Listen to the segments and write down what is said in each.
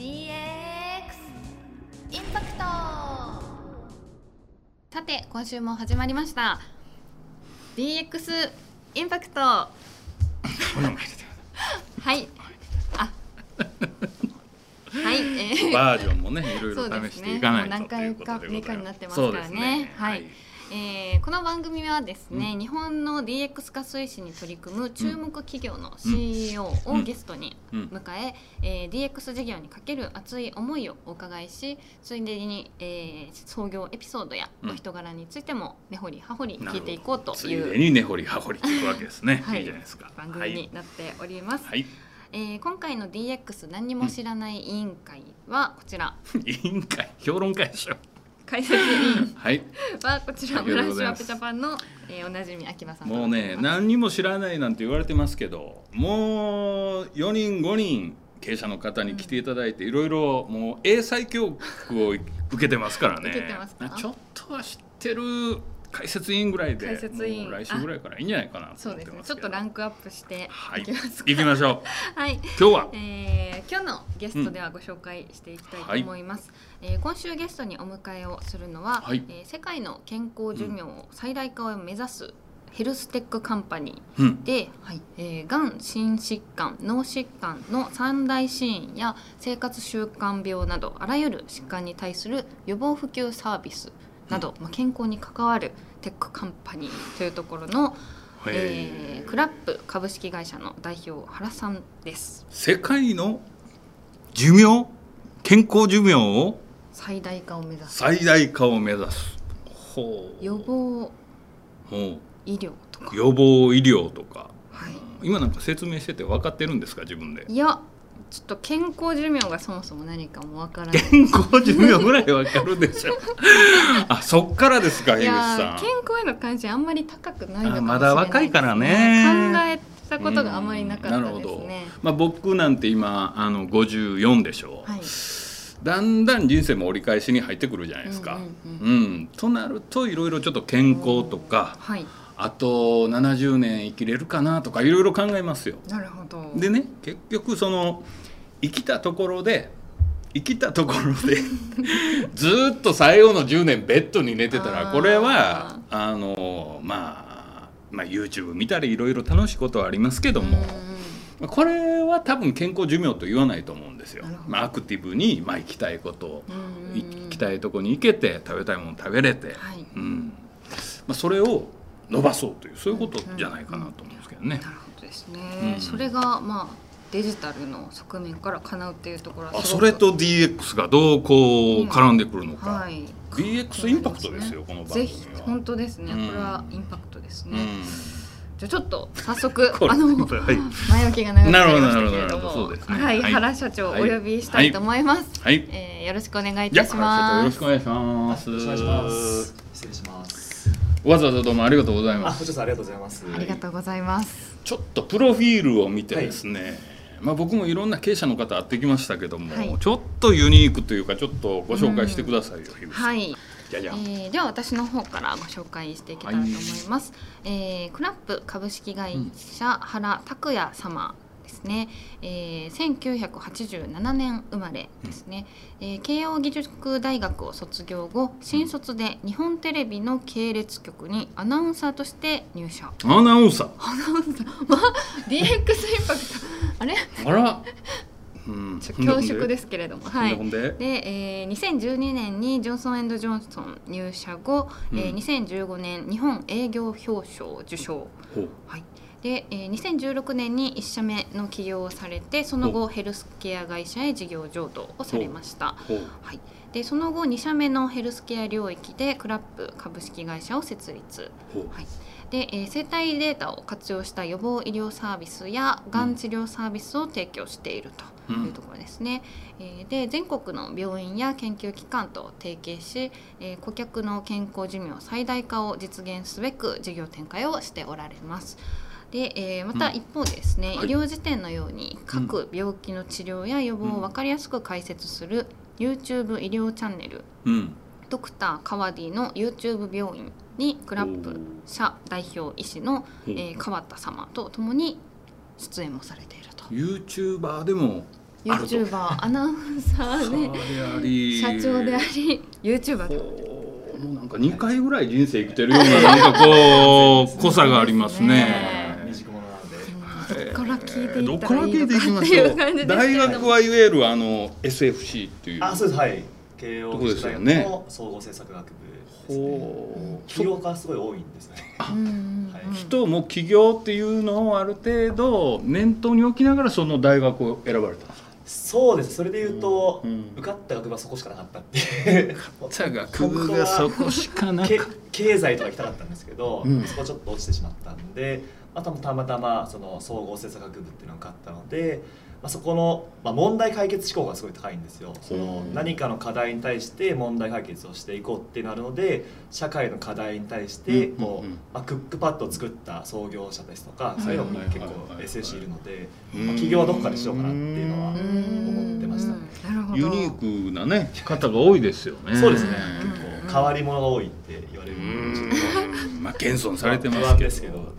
DX インパクト。さて今週も始まりました。DX インパクト。はい。あ。はい、えー。バージョンもねいろいろそうです試していかないと何回かということでございます。目になってますからね。そうですね。はいえーこの番組はですね、日本の DX 化推進に取り組む注目企業の CEO をゲストにうん。迎ええー DX 事業にかける熱い思いをお伺いしついでに、えー創業エピソードやうん。お人柄についても根掘り葉掘り聞いていこうとついう。いでに根掘り葉掘り聞くわけですね、はい。い、いじゃないですか。番組になっております、はい、えー今回の DX 何にも知らない委員会はこちら、はい、委員会？評論会でしょ解説委員。はこちら村ございます島ペチャパンの、えー、おなじみ秋葉さんともうね何にも知らないなんて言われてますけどもう4人5人経営者の方に来ていただいていろいろもう英才教育を受けてますからね。受けてますか？ちょっとは知ってる解説委員ぐらいで解説委員。来週ぐらいからいいんじゃないかなとそうですね。ちょっとランクアップしてはい。いきます。か、行きましょう。はい。今日は？えー今日のゲストではご紹介していきたいと思います、えー今週ゲストにお迎えをするのは、はい。えー世界の健康寿命を最大化を目指すヘルステックカンパニーうん。で、はい。えー、がん心疾患脳疾患の三大死因や生活習慣病などあらゆる疾患に対する予防普及サービスなど、まあ、健康に関わるテックカンパニーというところの、えークラップ株式会社の代表原さんです。世界の寿命？健康寿命を？最大化を目指す。最大化を目指す。ほう。予防ほ医療とか。う、予防医療とか。はい、今なんか説明してて分かってるんですか？自分で。いやちょっと健康寿命がそもそも何かもわからない。健康寿命ぐらい分かるでしょ。あそっからですかい樋口やさー健康への関心あんまり高くないのかもしれないまだ若いからね。考えたことがあまりなかったですうんなるほど。ね、まあ、僕なんて今あの54でしょ。う、はい。だんだん人生も折り返しに入ってくるじゃないですか。うんうんうん。となるといろいろちょっと健康とかはい。あと70年生きれるかなとかいろいろ考えますよ。なるほど。でね結局その生きたところで生きたところで ずーっと最後の10年ベッドに寝てたらこれはあのまあまあ YouTube 見たりいろいろ楽しいことはありますけども。まあこれは多分健康寿命と言わないと思うんですよ。まあ、アクティブに、まあ、行きたいことを行きたいとこに行けて食べたいもの食べれて、はい。うん。まあ、それを伸ばそうというそういうことじゃないかなと思うんですけどね。なるほどですね、うん。それがまあデジタルの側面から叶うっていうところはそれと DX がどうこう絡んでくるのか、はい。DX インパクトですよこの番組は。ぜひ本当ですね、うん。これはインパクトですね、うん。じゃあちょっと早速 あのはい。前置きが長くなりましたけれどなるほどなるほどなるほど。もそうですね。はい、はい。原社長をお呼びしたいと思います、はい。えーよろしくお願いいたします。よろしくお願いします。失礼します。わざわざどうもありがとうございあ、ます。こちらこそありがとうございます。ありがとうございます。ちょっとプロフィールを見てですね、まあ、僕もいろんな経営者の方会ってきましたけども、はい。ちょっとユニークというかちょっとご紹介してくださいよ、樋口さん。はい。じゃじゃん、えーでは私の方からご紹介していけたらと思います、えークラップ株式会社原拓也様ですね、えー1987年生まれですね、えー慶應義塾大学を卒業後新卒で日本テレビの系列局にアナウンサーとして入社。アナウンサー。アナウンサー。まあ DX インパクト。あれ？あら、恐縮ですすけれども。はい。でで、えー2012年にジョンソンジョンソン入社後、えーうん2015年日本営業表彰を受賞、はいでえー2016年に1社目の起業をされてその後ヘルスケア会社へ事業譲渡をされました、はい、でその後2社目のヘルスケア領域でクラップ株式会社を設立、はい。でえー生体データを活用した予防医療サービスやがん治療サービスを提供しているというところですね。えーで全国の病院や研究機関と提携し、えー顧客の健康寿命最大化を実現すべく事業展開をしておられます。で、えーまたうん。一方でですね、はい。医療辞典のように各病気の治療や予防を分かりやすく解説する YouTube 医療チャンネルうん。ドクターカワディの YouTube 病院にクラップ社代表医師の、えー川田様と共に出演もされていると。YouTuber でも YouTuber アナウンサーでであり。社長であり YouTuber とこう。もうなんか2回ぐらい人生生きてるような なんかこう濃さがありますね。どこから聞いていどったらいいこかっていう感じですけ大学はいわゆるあの SFC っていうあ、そうです。はい。慶応大ね学の総合政策学部ですね。ほう起業家すごい多いんですよね。人も起業っていうのをある程度念頭に置きながらその大学を選ばれたんですか？そうです。それで言うと、うん受かった学部はそこしかなかったっていう。じゃあ学部がそこしかな けく経済とか行きたかったんですけど、うんそこちょっと落ちてしまったんで、まあ、たたまたまその総合政策学部っていうのが受かったので、まあ、そこの、まあ、問題解決志向がすごい高いんですよ。そのうん何かの課題に対して問題解決をしていこうっていうのがあるので社会の課題に対してまあ、クックパッドを作った創業者ですとか、そういうのも結構はいるので、うん。まあ、起業はどこかでしようかなっていうのはうん思ってました。ね。なるほど。ユニークなね方が多いですよね。そうですね、うん。結構変わり者が多いって言われうるまあ謙遜されて不ますけど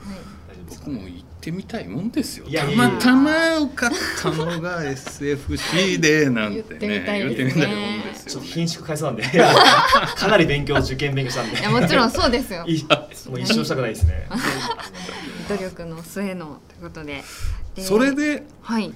も行ってみたいもんですよ。いやたまたま受かったのが SFC でなんてね言ってみたいもんですよね。ちょっと貧縮回数なんで。かなり勉強受験勉強したんで。いやもちろんそうですよ。いもう一生したくないですね。努力の末のということで。でそれではい。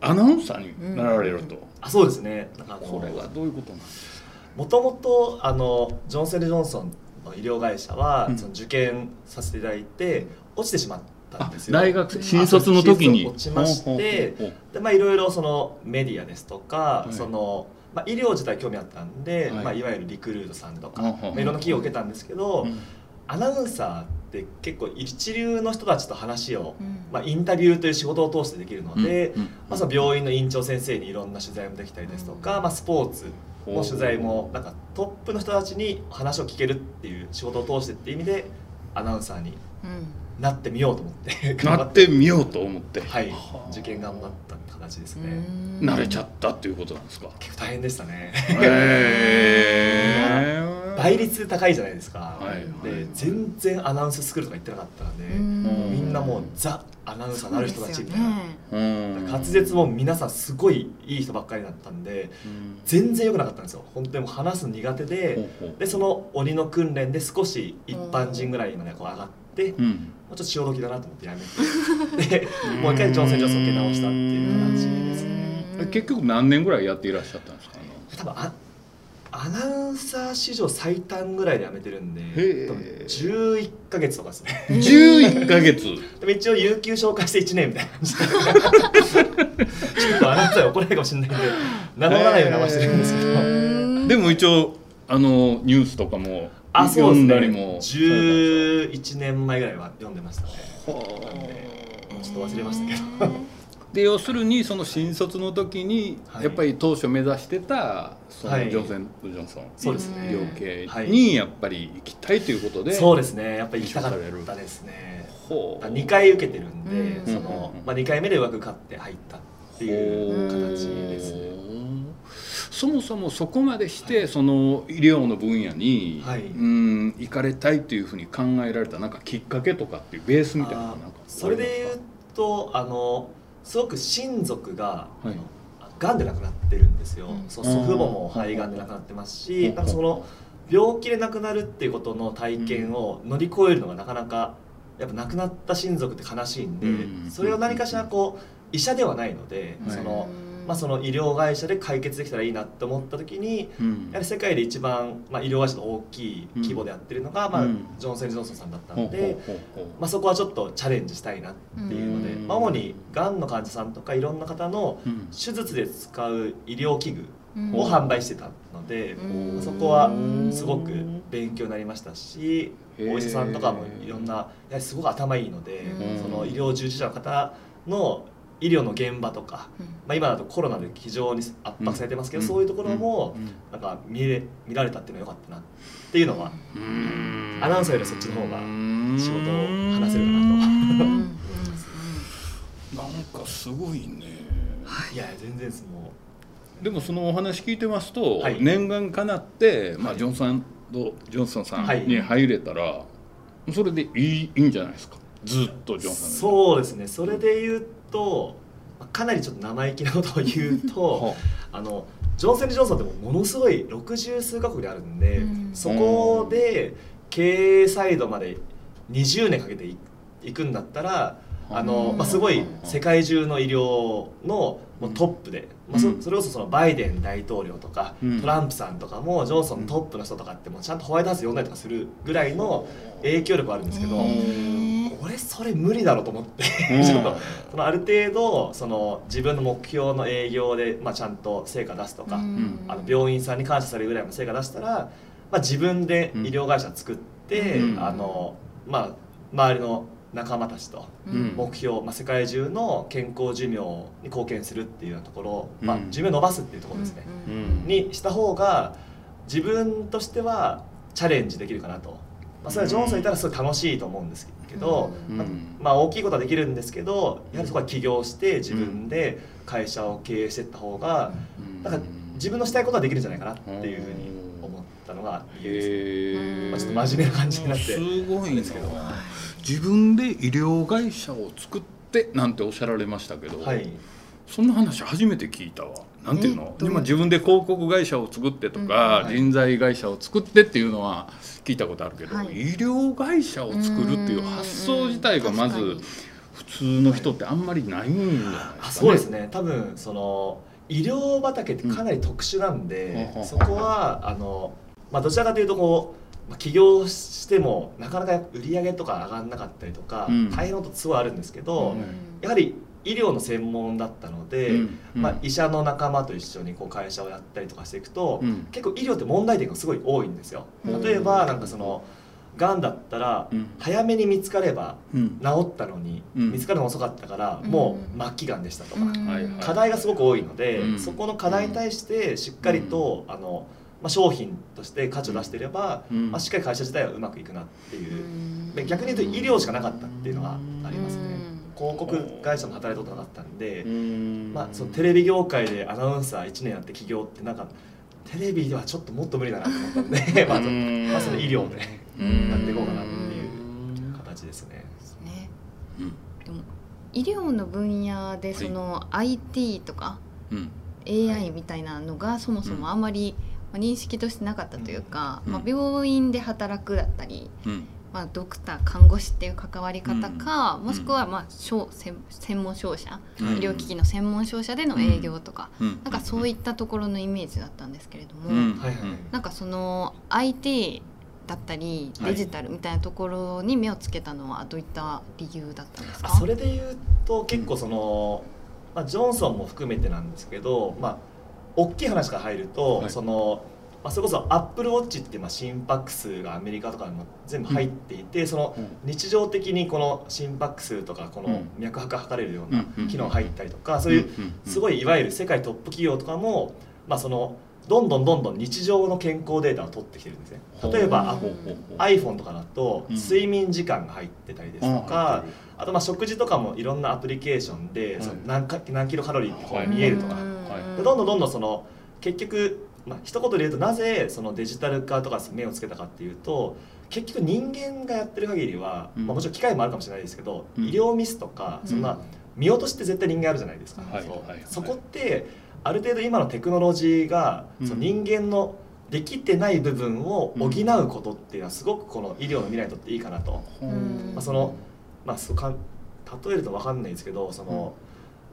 アナウンサーになられると、あそうですね。なんかこれはどういうことなんですか？もともとあのジョンセル・ジョンソンの医療会社は、うん。その受験させていただいて落ちてしまったんですよ。大学生新卒の時に。落ちましてでまあいろいろそのメディアですとか、い。そのまあ、医療自体興味あったんで、はい。いまあ、いわゆるリクルートさんとか、まあ、いろんな企業を受けたんですけど、うん。アナウンサーって結構一流の人たちと話を、うん。まあ、インタビューという仕事を通してできるので、うん。うん。まあ、その病院の院長先生にいろんな取材もできたりですとか、まあ、スポーツの取材もなんかトップの人たちに話を聞けるっていう仕事を通してっていう意味でアナウンサーにうんなってみようと思 って。なってみようと思って、はい。はあ。受験頑張った形ですうねん。慣れちゃったっていうことなんですか？結構大変でしたね。へー。倍率高いじゃないですか、はいはい。で全然アナウンススクールとか行ってなかったので、うん。みんなもうザ・アナウンサーになる人たちみたいな、うん。滑舌も皆さんすごいいい人ばっかりだったんでうん。全然良くなかったんですよ。本当にもう話すの苦手で、でその鬼の訓練で少し一般人ぐらいまでこう上がって、もうん。うちょっと潮時だなと思ってやめて。でもう一回ジョンセン・ジョンソン受け直したっていう形ですね。え結局何年ぐらいやっていらっしゃったんですか？多分あアナウンサー史上最短ぐらいで辞めてるんでへー多分11か月とかですね。あの11ヶ月。でも一応有給紹介して1年みたいな感じで。ちょっとアナウンサーに怒られるかもしれないんで名乗らないように流してるんですけど。うんでも一応あのニュースとかもあそう読んだですね。りも11年前ぐらいは読んでましたね。なんでちょっと忘れましたけど。で要するにその新卒の時にはい。やっぱり当初目指してたそのはい。ジョンセン・ジョンソン。そうですね。にやっぱり行きたいということで。そうですね。やっぱり行きたかったですね。ほう。2回受けてるんで、うん。そあ、2回目でうまく勝って入ったっていう形ですねそもそもそこまでしてその医療の分野に、はい。うん行かれたいというふうに考えられたなんかきっかけとかっていうベースみたいなのなんかそれで言うとあのすごく親族が、はい。あのがんで亡くなってるんですよ、うん。そう祖父母も肺がんで亡くなってますし、うんなんかその病気で亡くなるっていうことの体験を乗り越えるのがなかなかやっぱ亡くなった親族って悲しいんで、うん。それを何かしらこう医者ではないので、はいそのまあ、その医療会社で解決できたらいいなって思った時にうん。やはり世界で一番、まあ、医療会社の大きい規模でやってるのが、まあうんジョンセン・ジョンソンさんだったので、まあ、そこはちょっとチャレンジしたいなっていうので、うん。まあ、主にがんの患者さんとかいろんな方のうん。手術で使う医療器具うん。を販売してたので、うん。そこはすごく勉強になりましたしお医者さんとかもいろんなやはりすごく頭いいので、うん。その医療従事者の方の医療の現場とか、うん。まあ、今だとコロナで非常に圧迫されてますけど、うん。そういうところもうん。なんか見れ見られたっていうのは良かったなっていうのはうん。アナウンサーよりそっちの方が仕事を話せるかなと。なんかすごいね。いや全然ですもでもそのお話聞いてますと、はい。念願かなって、まあ、はいジョンさんとジョンソンさんはい。に入れたら、それでいいいいんじゃないですか。ずっとジョンうさんがそうですね。それで言うとかなりちょっと生意気なことを言うと あのジョンソン・ジョンソンってものすごい60数カ国であるんで、うん。そこで経営サイドまで20年かけていいくんだったらあ。の、うんまあ、すごい世界中の医療のトップで、まあ、それこそそのバイデン大統領とか、うん。トランプさんとかもジョンソンのトップの人とかってもうちゃんとホワイトハウス呼んだりとかするぐらいの影響力はあるんですけど、俺それ無理だろうと思って、うん。ちょっと。そのある程度その自分の目標の営業で、まあ、ちゃんと成果出すとか、うん。あの病院さんに感謝されるぐらいの成果出したら、まあ、自分で医療会社作って、うん。あのまあ、周りの仲間たちとうん。目標、まあ、世界中の健康寿命に貢献するっていうようなところ、まあうん、寿命を伸ばすっていうところですね、うん。にした方が自分としてはチャレンジできるかなと、まあ、それはジョンソンいたらすごい楽しいと思うんですけど、うん。まあまあ、大きいことはできるんですけどやはりそこは起業して自分で会社を経営していった方が、なんか自分のしたいことはできるんじゃないかなっていうふうに思ったのが理由です、まあ、ちょっと真面目な感じになって。すごいんですけどは自分で医療会社を作ってなんておっしゃられましたけど、はい。そんな話初めて聞いたわ。なんていうの？えっと今自分で広告会社を作ってとか、うん。はい。人材会社を作ってっていうのは聞いたことあるけど、はい。医療会社を作るっていう発想自体がまず普通の人ってあんまりないんじゃないですかね。あそうですね。多分その医療畑ってかなり特殊なんで、うん。そこはあの、まあ、どちらかというとこう、まあ、起業してもなかなか売り上げとか上がんなかったりとか、うん。大変なことすごいあるんですけど、うん。やはり医療の専門だったので、うんうん。まあ、医者の仲間と一緒にこう会社をやったりとかしていくと、うん。結構医療って問題点がすごい多いんですよ。うん。例えばなんかそのがんだったらうん。早めに見つかればうん。治ったのに、うん。見つかるの遅かったからうん。もう末期がんでしたとか、課題がすごく多いので、うん。そこの課題に対してしっかりと、あのまあ、商品として価値を出していれば、うん。まあ、しっかり会社自体はうまくいくなっていう、逆に言うと医療しかなかったっていうのはありますね、うん広告会社も働いたことなかったんで、うん。まあ、そのテレビ業界でアナウンサー1年やって起業ってなんかテレビではちょっともっと無理だなと思ったんで まあ、その医療でうん。やっていこうかなっていう形ですね。ね。うん。でも医療の分野でその IT とかうん。AI みたいなのがそもそもあんまりまあ認識としてなかったというか、うん。まあ、病院で働くだったり、うんまあ、ドクター看護師っていう関わり方か、うん。もしくはまあ商専専門商社、うん。医療機器の専門商社での営業とか、うん。なんかそういったところのイメージだったんですけれども、うん。はいはいなんかその IT だったりはい。デジタルみたいなところに目をつけたのはどういった理由だったんですか？あそれで言うと結構その、まあ、ジョンソンも含めてなんですけど、まあ、大きい話から入ると、はい。そのまあ、それこそアップルウォッチってまあ心拍数がアメリカとかにも全部入っていて、その日常的にこの心拍数とかこの脈拍が測れるようなうん機能が入ったりとか、そういうすごいいいわゆる世界トップ企業とかも、まあ、そのどんどんどんどん日常の健康データを取ってきてるんですね。例えば iPhone とかだとうん。睡眠時間が入ってたりですとか、あとまあ食事とかもいろんなアプリケーションで、はいその何か何キロカロリーってこはい。う見えるとか、はい。でどんどんどんどんその結局、まあ一言で言うとなぜそのデジタル化とか目をつけたかっていうと結局人間がやってる限りは、うん。まあ、もちろん機械もあるかもしれないですけど、うん。医療ミスとかそんな見落としって絶対人間あるじゃないですか、そこってある程度今のテクノロジーが、うん。その人間のできてない部分を補うことっていうのはすごくこの医療の未来にとっていいかなと。う。んまあ、その、まあ、そうか例えると分かんないですけどその、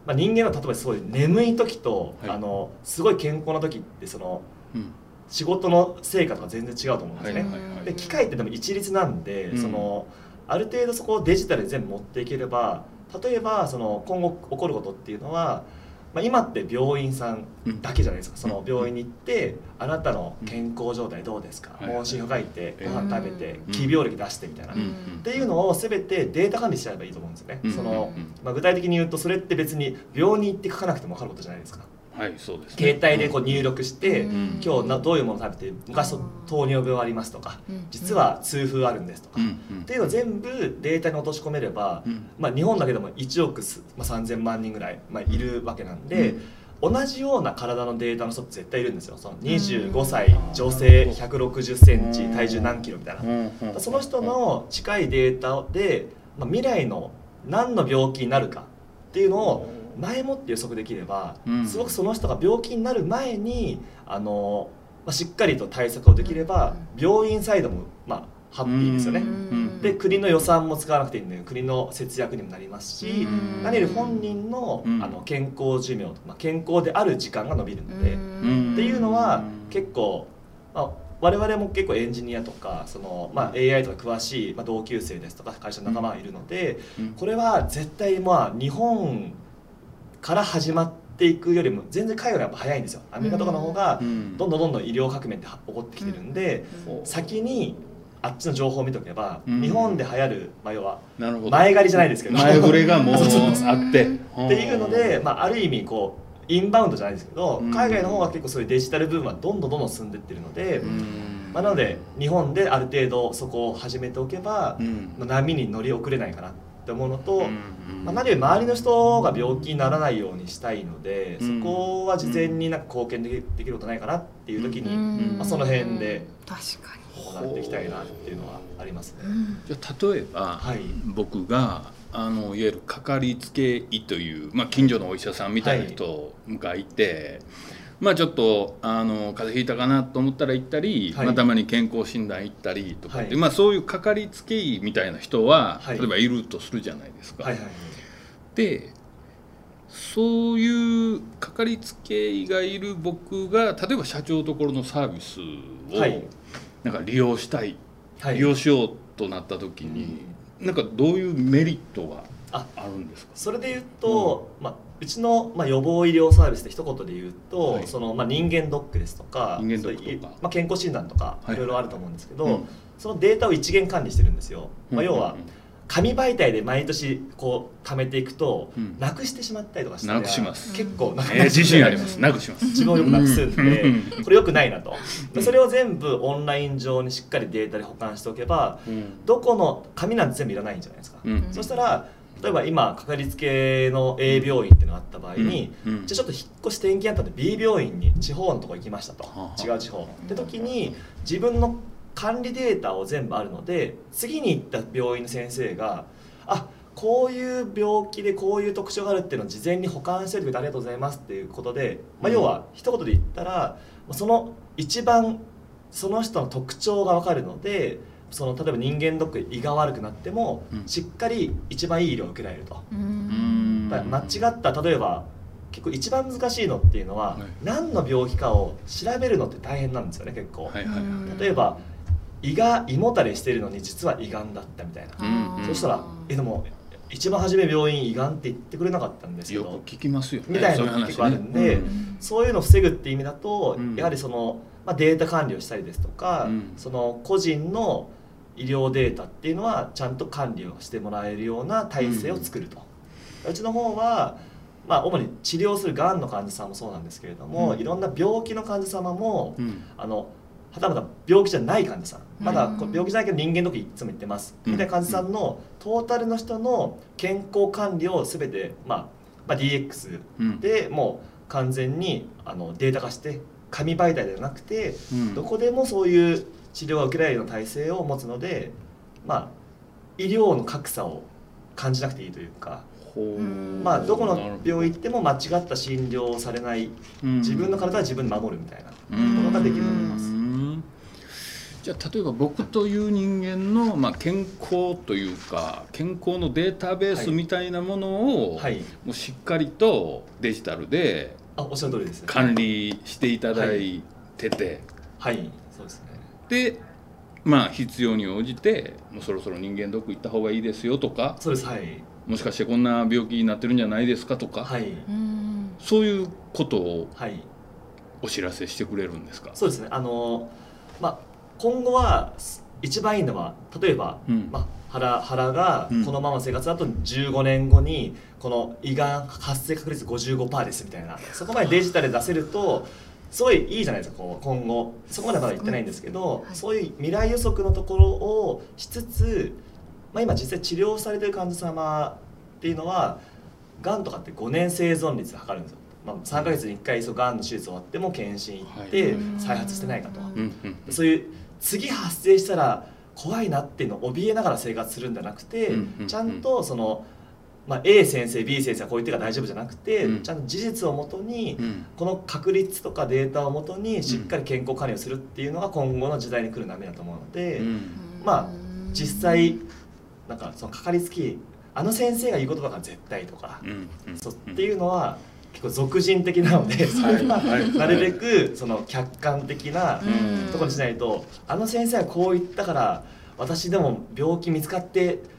まあ、人間は例えばすごい眠い時と、はい。あのすごい健康な時ってそのうん。仕事の成果とか全然違うと思うんですね。はいはいはい。で機械ってでも一律なんで、うん。そのある程度そこをデジタルで全部持っていければ例えばその今後起こることっていうのは、まあ、今って病院さんだけじゃないですか、その病院に行ってあなたの健康状態どうですか、うん。問診票書いてご飯食べてうん。気病歴出してみたいな、うん。っていうのを全てデータ管理しちゃえばいいと思うんですよね、うん。そのうん。まあ、具体的に言うとそれって別に病院に行って書かなくても分かることじゃないですかはいそうですね。携帯でこう入力して、うん。今日などういうもの食べて昔糖尿病ありますとか。うん。実は痛風あるんですとか、うん。っうんていうのを全部データに落とし込めれば、うん。まあ、日本だけでも1億す、まあ、3000万人ぐらい、まあ、いるわけなんで、うん。同じような体のデータの人って絶対いるんですよ。その25うん。歳女性1 6 0センチ体重何キロみたいな。うんうん。その人の近いデータで、まあ、未来の何の病気になるかっていうのを前もって予測できれば、うん。すごくその人が病気になる前にあの、まあ、しっかりと対策をできれば、病院サイドも、まあ、ハッピーですよね。うん。で国の予算も使わなくていいんで国の節約にもなりますし、うん。何より本人の,、うん。あの健康寿命、まあ、健康である時間が伸びるので、ん。っていうのは結構、まあ、我々も結構エンジニアとかその、まあ、AI とか詳しい、まあ、同級生ですとか会社の仲間がいるので、うん。これは絶対まあ日本から始まっていくよりも全然海外がやっぱ早いんですよ。アメリカとかの方がうん。どんどんどんどん医療革命って起こってきてるんで、うん。先にあっちの情報を見とけば、うん。日本で流行る、まあ、要はなるほど前借りじゃないですけど前触れがもう あって。っていうので、まあ、ある意味こうインバウンドじゃないですけど、うん。海外の方が結構そういうデジタルブームはどんどんどんどん進んでってるので、うん。まあ、なので日本である程度そこを始めておけば、うん。まあ波に乗り遅れないかなって思うのと、うんまあ、何より周りの人が病気にならないようにしたいので、うん。そこは事前になんか貢献できできることないかなっていう時にん。まあその辺で確かに。行っていきたいなっていうのはありますね。じゃあ例えば、はい。僕があのいわゆるかかりつけ医という、まあ、近所のお医者さんみたいな人がいて、まあちょっとあの風邪ひいたかなと思ったら行ったり、はい。まあ、たまに健康診断行ったりとかって、はい。まあ、そういうかかりつけ医みたいな人は、はい。例えばいるとするじゃないですか。はいはいでそういうかかりつけ医がいる僕が例えば社長のところのサービスをはい。なんか利用したい、はい。利用しようとなった時に、なんかどういうメリットがああるんですか？それで言うと、まあ、うちの、まあ、予防医療サービスで一言で言うと、はい。そのまあ、人間ドックですとか人間まあ、健康診断とかはいいろいろあると思うんですけど、うん。そのデータを一元管理してるんですよ、まあ、要はうん紙媒体で毎年こう貯めていくと、うん。なくしてしまったりとかしてなくします。結構なくえー自信あります。なくします。自分をよくなくすんで、うんこれよくないなと、でそれを全部オンライン上にしっかりデータで保管しておけばうん。どこの紙なんて全部いらないんじゃないですか、うん。そしたら例えば今かかりつけの A 病院っていうのがあった場合に、うんうん。じゃあちょっと引っ越し転勤あったんで B 病院に地方のとこ行きましたと、はあ違う地方って時に自分の管理データを全部あるので次に行った病院の先生があこういう病気でこういう特徴があるっていうのを事前に保管しておいてくれてありがとうございますっていうことで、まあ、うん。要は一言で言ったらその一番その人の特徴が分かるのでその例えば人間ドックで胃が悪くなっても、うん。しっかり一番いい医療を受けられると。間違った例えば結構一番難しいのっていうのは、はい。何の病気かを調べるのって大変なんですよね結構、はいはいはい。例えば胃が胃もたれしてるのに実は胃がんだったみたいな、うんそしたらえでも一番初め病院胃がんって言ってくれなかったんですけよどく聞きますよね。みたいなそういう話のが結構あるんでうん。そういうのを防ぐっていう意味だと、うん。やはりその、まあ、データ管理をしたりですとか、うん。その個人の医療データっていうのはちゃんと管理をしてもらえるような体制を作ると、うちの方は、まあ、主に治療するがんの患者さんもそうなんですけれども、うん。いろんな病気の患者様も、うん。あのはたまた病気じゃない患者さん。まだ病気じゃないけど人間ドックいつも言ってます、うん。みたいな患者さんのトータルの人の健康管理を全て、まあまあ、DX うん。でもう完全にあのデータ化して紙媒体ではなくて、うん。どこでもそういう治療が受けられるような体制を持つのでまあ医療の格差を感じなくていいというか、まあ、どこの病院行っても間違った診療をされないど自分の体は自分で守るみたいなうん。ものができると思います。うんじゃあ例えば僕という人間の、まあ、健康というか健康のデータベースみたいなものを、はい、もうしっかりとデジタルであおっしゃる通りです。ね。管理していただいてて、はい、そうでまあ必要に応じてもうそろそろ人間ドック行った方がいいですよとかそうです。はい。もしかしてこんな病気になってるんじゃないですかとか、はい。うんそういうことをはい。お知らせしてくれるんですか？そうですね。あのまあ今後は一番いいのは例えば、うんまあ腹腹がうんこのまま生活だと15年後にこの胃がん発生確率55%ですみたいなそこまでデジタルで出せるとすごいいいじゃないですかこう今後。そこまでまだ言ってないんですけど、はい。そういう未来予測のところをしつつ、まあ、今実際治療されてる患者様っていうのはがんとかって5年生存率測るんですよ、まあ、3ヶ月に1回そうがんの手術終わっても検診行ってはい。再発してないかと、うんうんうん。そういう次発生したら怖いなっていうのを怯えながら生活するんじゃなくて、うんうんうん。ちゃんとそのまあ、A 先生 B 先生はこう言ってから大丈夫じゃなくて、うん。ちゃんと事実をもとに、うん。この確率とかデータをもとにしっかり健康管理をするっていうのが今後の時代に来る波だと思うので、うん。まあ実際なんかそのかかりつけ医あの先生が言うことだから絶対とか、そうっていうのは結構俗人的なので、それははい。なるべくその客観的なうん。ところにしないとあの先生はこう言ったから私でも病気見つかって今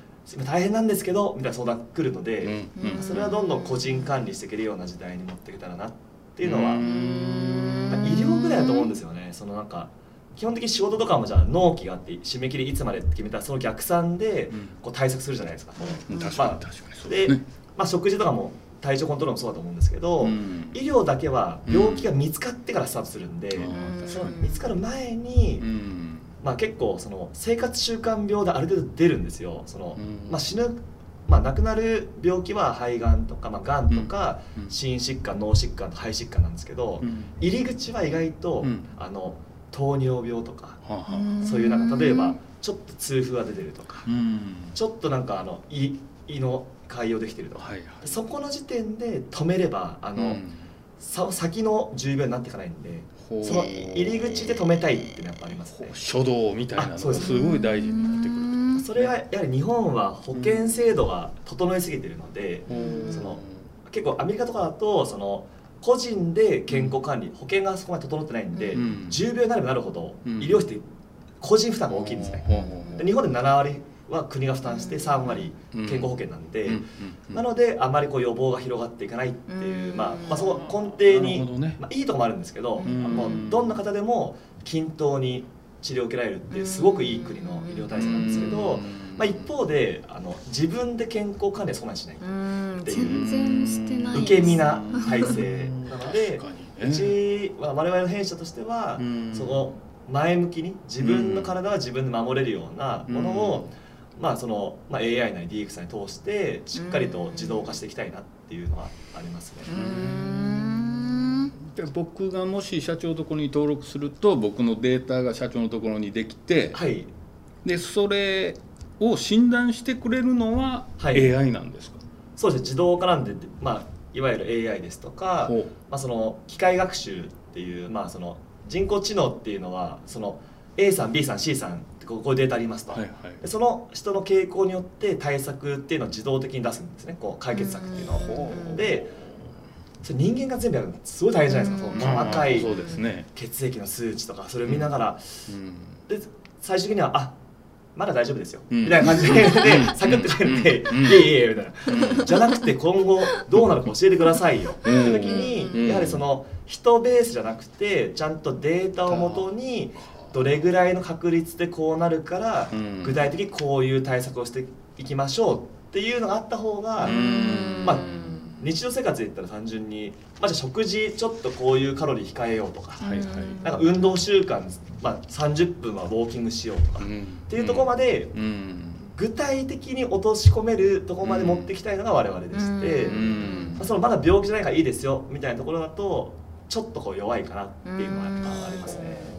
大変なんですけどみたいな相談来るので、うんうん。それはどんどん個人管理していけるような時代に持っていけたらなっていうのは、うまあ医療ぐらいだと思うんですよね。そのなんか基本的に仕事とかもじゃあ納期があって締め切りいつまでって決めたらその逆算でうん。こう対策するじゃないですか。うん確まあかに確かにそうでね。まあ、食事とかも体調コントロールもそうだと思うんですけど、うん。医療だけは病気が見つかってからスタートするんで、うん。その見つかる前に、うんまあ、結構その生活習慣病である程度出るんですよ。その、うんまあ、死ぬ、まあ、亡くなる病気は肺がんとか、まあ、がんとか、うん心疾患脳疾患と肺疾患なんですけど、うん入り口は意外と、うん。あの糖尿病とか、そういうなんか例えばちょっと痛風が出てるとか、うん。ちょっとなんかあの胃胃の潰瘍できてるとか、そこの時点で止めればあの、うん。さ先の重病になっていかないんでその入り口で止めたいっていうのはやっぱありますね。書道みたいなのがあそうです。すごい大事になってくるそれはやはり日本は保険制度が整いすぎてるので、うん。その結構アメリカとかだとその個人で健康管理保険がそこまで整ってないんで、うん。重病になればなるほどうん。医療費って個人負担が大きいんですね、日本で7割は国が負担して3割うん。健康保険なんで、うん。うん。なのであまりこう予防が広がっていかないっていう、うん。まあ、まあその根底にね。まあ、いいとこもあるんですけど、うん。もうどんな方でも均等に治療を受けられるっていうすごくいい国の医療体制なんですけど、まあ、一方であの自分で健康管理はそこまでしないうん。っていう。全然してない受け身な体制なのでうね。ちは我々の弊社としてはうん。その前向きに自分の体は自分で守れるようなものを、まあそのまあ、AI なり DX なり通してしっかりと自動化していきたいなっていうのはありますね。うーん。で僕がもし社長のところに登録すると僕のデータが社長のところにできて、はい。でそれを診断してくれるのははい。AI なんですか、そうですね。自動化なんで、まあ、いわゆる AI ですとか、ほう。まあ、その機械学習っていう、まあ、その人工知能っていうのはその A さん B さん C さんこうこういうデータありますと、はいはい。でその人の傾向によって対策っていうのを自動的に出すんですね。こう解決策っていうのを。うん。でそれ人間が全部やるのすごい大変じゃないですか、うん。その細かいそうですね、血液の数値とかそれを見ながら、うん。で最終的にはあまだ大丈夫ですよ、うん。みたいな感じででサクッと帰って「うん。いえいえいえ」みたいな。じゃなくて今後どうなるか教えてくださいよ。って時うん。にやはりその人ベースじゃなくてちゃんとデータをもとにどれぐらいの確率でこうなるからうん。具体的にこういう対策をしていきましょうっていうのがあった方がうん。まあ日常生活で言ったら単純に、まあ、じゃあ食事ちょっとこういうカロリー控えようとかはいはい。なんか運動習慣、まあ、30分はウォーキングしようとかっうん。ていうところまでうん。具体的に落とし込めるところまで持っていきたいのが我々でして。うん。まあそのまだ病気じゃないからいいですよみたいなところだとちょっとこう弱いかなっていうのはやっぱありますね。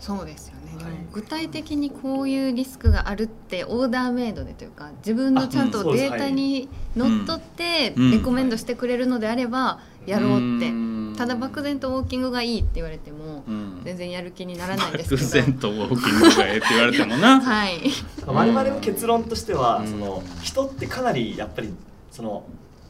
そうですよね、ではい。も具体的にこういうリスクがあるってオーダーメイドでというか自分のちゃんとデータにのっとってうんレコメンドしてくれるのであればやろうって、うん。ただ漠然とウォーキングがいいって言われてもうん。全然やる気にならないですけ漠ど然とウォーキングがええって言われてもな。はい。我々の結論としては、うん。その人ってかなりやっぱりその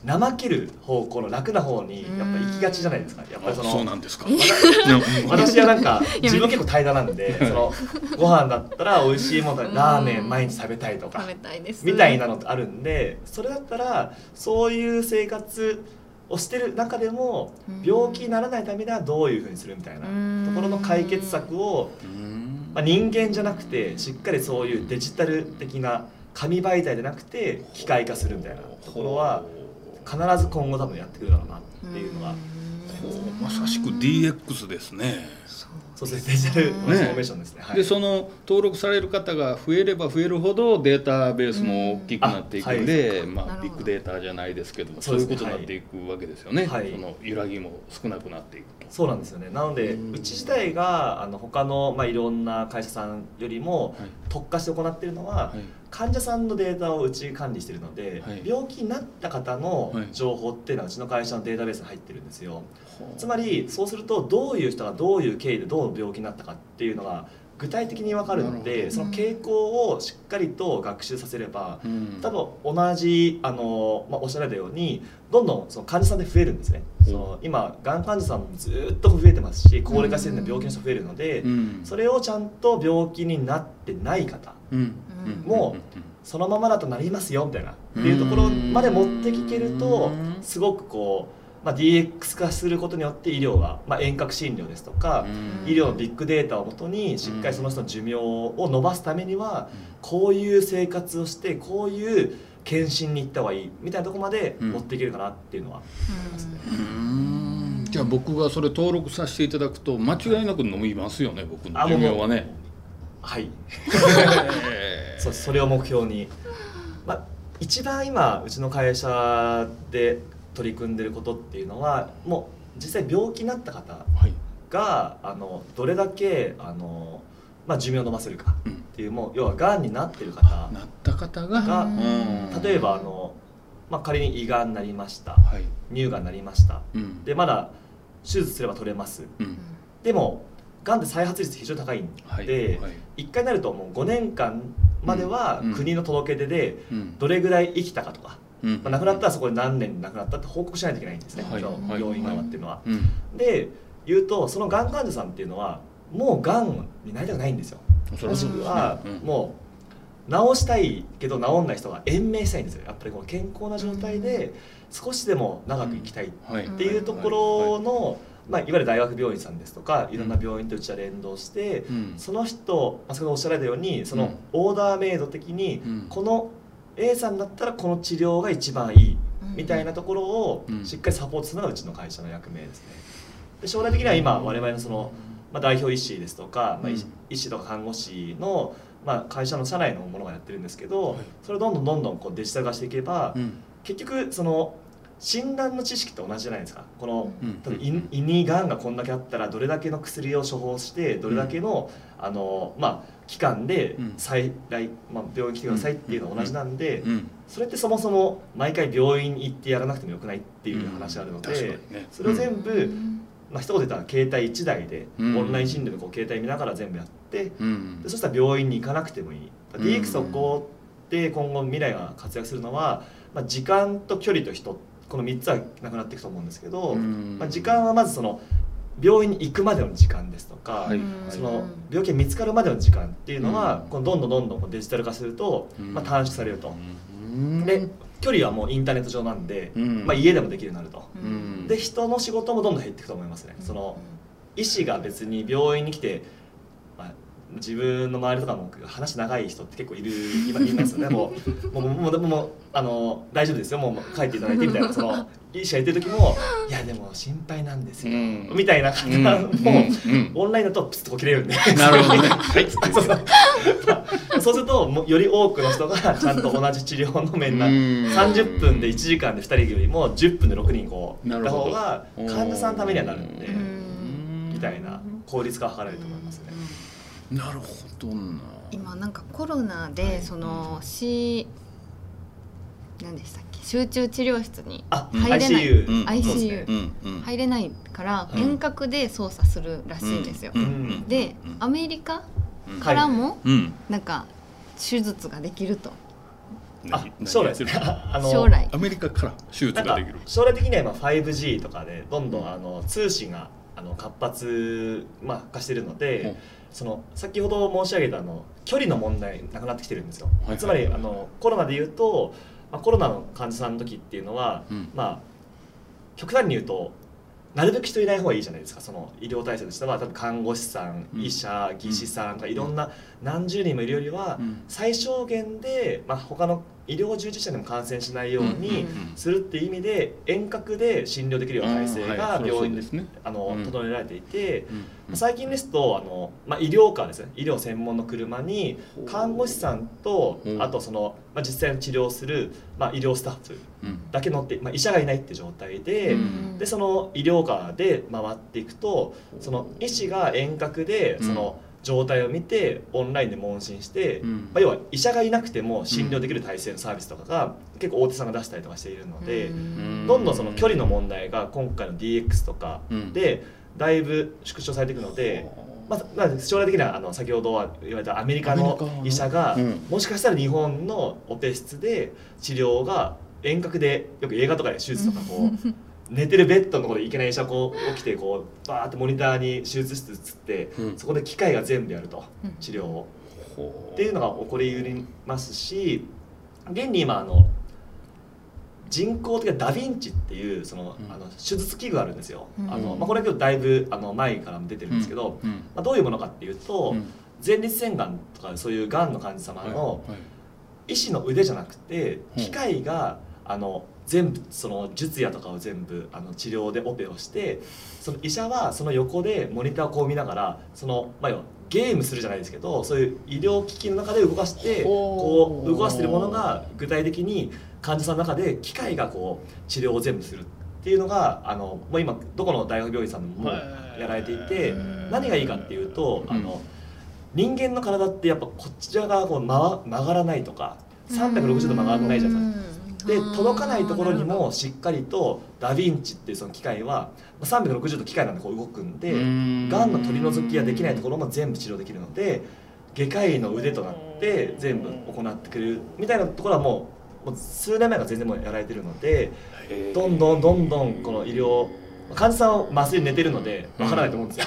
怠ける方向の楽な方にやっぱ行きがちじゃないですか。やっぱりそのあそうなんですか。私はなんか自分結構怠惰なんでそのご飯だったら美味しいものうん。ラーメン毎日食べたいとか食べたいです。みたいなのってあるんでそれだったらそういう生活をしてる中でもうん。病気にならないためにはどういうふうにするみたいなうん。ところの解決策を、うん。まあ、人間じゃなくてしっかりそういうデジタル的な紙媒体でなくて機械化するみたいなところは必ず今後多分やってくるだろうなっていうのはほうまさしく DX ですね。そうですね。デジタルトランスフォーメーションですね。はい。でその登録される方が増えれば増えるほどデータベースも大きくなっていくんで、まあ、ビッグデータじゃないですけどそそういうことになっていくわけですよね、はい。その揺らぎも少なくなっていくと。そうなんですよね。なのでうち自体があの他のまあいろんな会社さんよりもはい。特化して行っているのは、はい患者さんのデータをうち管理してるので、はい。病気になった方のはい情報っていうのはうちの会社のデータベースに入ってるんですよ。つまりそうするとどういう人がどういう経緯でどう病気になったかっていうのが具体的に分かるのでその傾向をしっかりと学習させればうん。多分同じあの、まあ、おっしゃられたようにどんどんその患者さんで増えるんですね、う。んその今がん患者さんもずっと増えてますし高齢化してるんで病気の人増えるので、うん。それをちゃんと病気になってない方うんうそのままだとなりますよみたいな。っていうところまで持っていけるとうん。すごくこう、まあ、DX 化することによって医療が、まあ、遠隔診療ですとか、医療のビッグデータをもとにしっかりその人の寿命を伸ばすためにはこういう生活をしてこういう検診に行った方がいいみたいなところまで持っていけるかなっていうのは、うーん。じゃあ僕がそれ登録させていただくと間違いなく飲みますよね僕の寿命はね。はい。そうそれを目標に、まあ、一番今うちの会社で取り組んでることっていうのはもう実際病気になった方はい。があのどれだけあの、まあ、寿命を伸ばせるかうん。っていうもう要はがんになってる方なった方ががうん。例えばあの、まあ、仮に胃がんになりました。はい。乳がんになりました。うん。でまだ手術すれば取れます。うん。でもがんって再発率非常に高いんはいで、はい。1回になるともう5年間まではうん国の届け出でうん。どれぐらい生きたかとか、うん。まあ、亡くなったらそこで何年で亡くなったって報告しないといけないんですね、はいそのはい。病院側っていうのは。うん。で言うとそのがん患者さんっていうのはもうがんになりたくないんですよ。もしくはうん。もう治したいけど治んない人が延命したいんですよ。やっぱりこの健康な状態で少しでも長く生きたいっていうところの、まあ、いわゆる大学病院さんですとかいろんな病院とうちは連動して、うん。その人、まあ、先ほどおっしゃられたようにそのうんオーダーメイド的に、うん。この A さんだったらこの治療が一番いいみたいなところをうん。しっかりサポートするのがうちの会社の役目ですね。で将来的には今我々のその、まあ、代表医師ですとか、まあ、医師とか看護師の、まあ、会社の社内のものがやってるんですけど、はい。それをどんどんどんどんこうデジタル化していけば、うん。結局その診断の知識って同じじゃないですか。このうん。多分胃胃にがんがこんだけあったらどれだけの薬を処方してどれだけの,、あのまあ、期間でうん。再来、まあ、病院来てくださいっていうのは同じなんで、うん。それってそもそも毎回病院に行ってやらなくてもよくないっていう話があるので、ね。それを全部、まあ一言で言ったら携帯1台で、うん。オンライン診療でこう携帯見ながら全部やってうん。でそしたら病院に行かなくてもいい。うん。DX をこうで今後未来が活躍するのは、まあ、時間と距離と人この3つはなくなっていくと思うんですけど、うん。まあ、時間はまずその病院に行くまでの時間ですとか、はい。その病気が見つかるまでの時間っていうのは、うん。このどんどんどんどんこうデジタル化すると、うん。まあ、短縮されると、うん。で距離はもうインターネット上なんで、うん。まあ、家でもできるようになると、うん。で人の仕事もどんどん減っていくと思いますね、その医師が別に病院に来て、まあ、自分の周りとかも話長い人って結構いる今いますよね。もうもうもうもうあの大丈夫ですよ。もう帰っていただいてみたいな。その医師が言ってる時も「いやでも心配なんですよ」うん。みたいな方うん。も、うん。オンラインだとプツッとこう切れるんで。なるほどね。はい。そうそう。まあそうするともうより多くの人がちゃんと同じ治療の面なうん。30分で1時間で2人よりも10分で6人こう行ったなるほど。方が患者さんのためにはなるんでうん。みたいな効率化が図られると思いますね。なるほどな。今なんかコロナでそのし何でしたっけ？集中治療室にあ、入れない。ICU、ICU うんうん入れないからうん。遠隔で操作するらしいんですよ。うんうんでうんアメリカうん。からもうん。なんか手術ができると。あ何将来ですね。将来。アメリカから手術ができる。将来的には今 5G とかでどんどんあの通信があの活発、まあ、化してるので、う。んその先ほど申し上げたあの距離の問題なくなってきてるんですよ、はいつまりあのコロナでいうと、まあ、コロナの患者さんの時っていうのは、うん。まあ極端に言うとなるべく人いない方がいいじゃないですか。その医療体制としては多分看護師さん、うん。医者技師さんとかいろんな何十人もいるよりは、うん。最小限で、まあ、他の医療従事者でも感染しないようにうんするっていう意味で遠隔で診療できるような体制が病院で整えられていてうん。最近ですとあの、まあ、医療カーですね医療専門の車に看護師さんとう。んあとその、まあ、実際に治療する、まあ、医療スタッフうん。だけ乗って、まあ、医者がいないって状態で。うん。でその医療カーで回っていくとその医師が遠隔でうん。その状態を見てオンラインで問診して、うん。まあ、要は医者がいなくても診療できる体制のサービスとかが結構大手さんが出したりとかしているので、うん。どんどんその距離の問題が今回の DX とかうん。でだいぶ縮小されていくので、まあ、まあ将来的にはあの先ほどは言われたアメリカの医者がうん。もしかしたら日本のオペ室で治療が遠隔でよく映画とかで手術とかこう 寝てるベッドのところでいけない医者がこう起きてこうバーってモニターに手術室移ってうん。そこで機械が全部やるとうん。治療を。ほっていうのが起こりうりますし現に今あの人工的なダ・ヴィンチっていうその、うん。あの手術器具があるんですよ、うん。あのまあ、これはけどだいぶあの前からも出てるんですけど、うん。まあ、どういうものかっていうと、うん。前立腺がんとかそういうがんの患者様の医師の腕じゃなくてうん機械があの全部その術野とかを全部あの治療でオペをしてその医者はその横でモニターをこう見ながらその、まあ、要はゲームするじゃないですけどそういう医療機器の中で動かしてこう動かしてるものが具体的に患者さんの中で機械がこう治療を全部するっていうのがあのもう今どこの大学病院さんでもやられていて何がいいかっていうとあの人間の体ってやっぱこちら側がこう曲曲がらないとか360度曲がらないじゃないですか。で届かないところにもしっかりとダ・ヴィンチっていうその機械はまあ360度機械なんでこう動くんでがん。の取り除きができないところも全部治療できるので外科医の腕となって全部行ってくれるみたいなところはもうもう数年前から全然もうやられてるのでどんどんどんどんこの医療患者さんは麻酔で寝てるのってわからないと思うんですよ。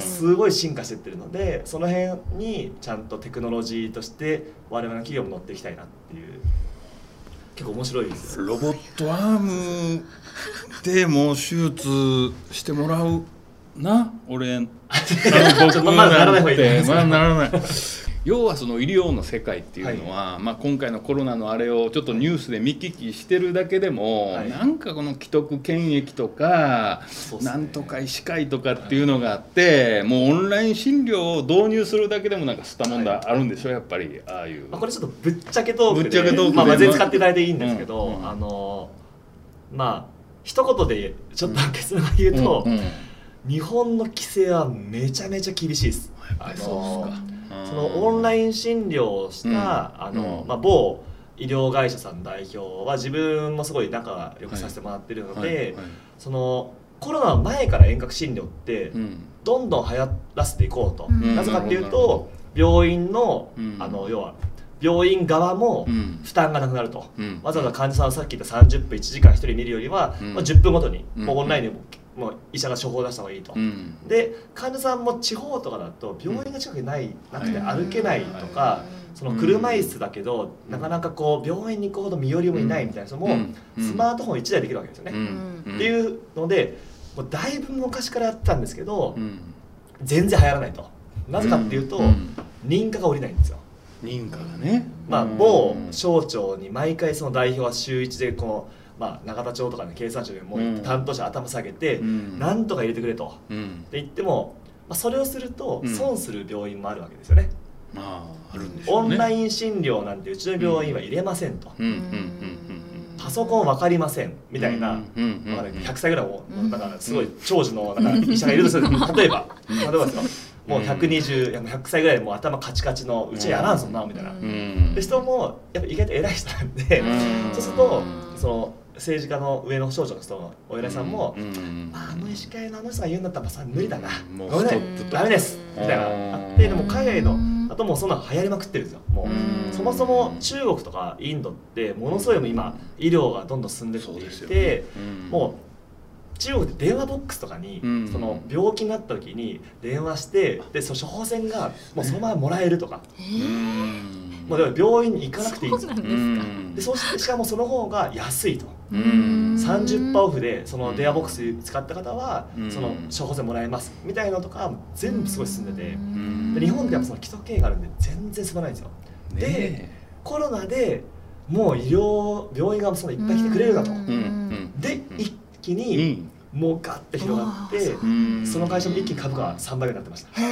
すごい進化してってるのでその辺にちゃんとテクノロジーとして我々の企業も乗っていきたいなっていう結構面白いですよ。ロボットアームでもう手術してもらうな俺。僕まならない方がいい。ますまだならない要はその医療の世界っていうのは、まあ、今回のコロナのあれをちょっとニュースで見聞きしてるだけでも、はい。なんかこの既得権益とか、ね。なんとか医師会とかっていうのがあって、もうオンライン診療を導入するだけでもなんか吸ったもんだあるんでしょやっぱりああいう。まあ、これちょっとぶっちゃけトークで。ぶっちゃけトークでまあ、まあ全然使っていただいていいんですけど、うんうんあのまあ一言でちょっと結論を言うと、うんうん日本の規制はめちゃめちゃ厳しいです。あそうのっすかそのオンランイン診療をした、うん。あのうん。まあ、某医療会社さん代表は自分もすごい仲良くさせてもらってるので、そのコロナの前から遠隔診療ってうん。どんどん流行らせていこうと、うん。なぜかっていうと病院の,、うん。あの要は病院側もうん。負担がなくなると、うん。わざわざ患者さんをさっき言った30分1時間1人見るよりは、うん。まあ、10分ごとに、うん。もうオンラインでももう医者が処方を出した方がいいと。うん。で患者さんも地方とかだと病院が近くにない、なくてはい歩けないとか、その車椅子だけど、なかなかこう病院に行くほど身寄りもいないみたいな人も、うん。スマートフォン1台できるわけですよね。うん。っていうのでもうだいぶ昔からやってたんですけど、うん。全然流行らないと。なぜかっていうと、ん。認可が下りないんですよ。認可がね。まあ、うん。某省庁に毎回その代表は週1でこの、まあ、永田町とかの経産省でも担当者頭下げて、うん。なんとか入れてくれと。うん。って言っても、まあ、それをするとうん。損する病院もあるわけですよね、まああるんでしょうね。オンライン診療なんてうちの病院は入れませんと、パソコン分かりませんみたいな、うんうんうん。まあ100歳ぐらいもうんだからすごい長寿のなんか 医者がいるとすると例えば例えばですよ。もう120いやもう100歳ぐらいでもう頭カチカチのうちやらんそんなみたいな、で人もやっぱ意外と偉い人なんで、うん。そうするとその政治家の上の省庁の人のお偉いさんも、うんまあ、あの医師会のあの人が言うんだったらさ無理だな、うんもうごめんダメですみたいなあってでも海外のあともうそんなの流行りまくってるんですよ。もう、うん。そもそも中国とかインドってものすごい今医療がどんどん進んできていて、うん。もう中国で電話ボックスとかに、うん。その病気になった時に電話してでその処方箋がもうそのままもらえるとか、もうだから病院に行かなくていいんですよ。そうなんうん。でそうしてしかもその方が安いと。うん30%オフでその電話ボックス使った方はうん。その処方箋もらえますみたいなのとか全部すごい進んでて。日本ってやっぱその基礎経があるんで全然進まないんですよ。でねコロナでもう医療病院がそのいっぱい来てくれるなと。で一気うにん。もうガッて広がってうんその会社も一気に株価が3倍になってました。へ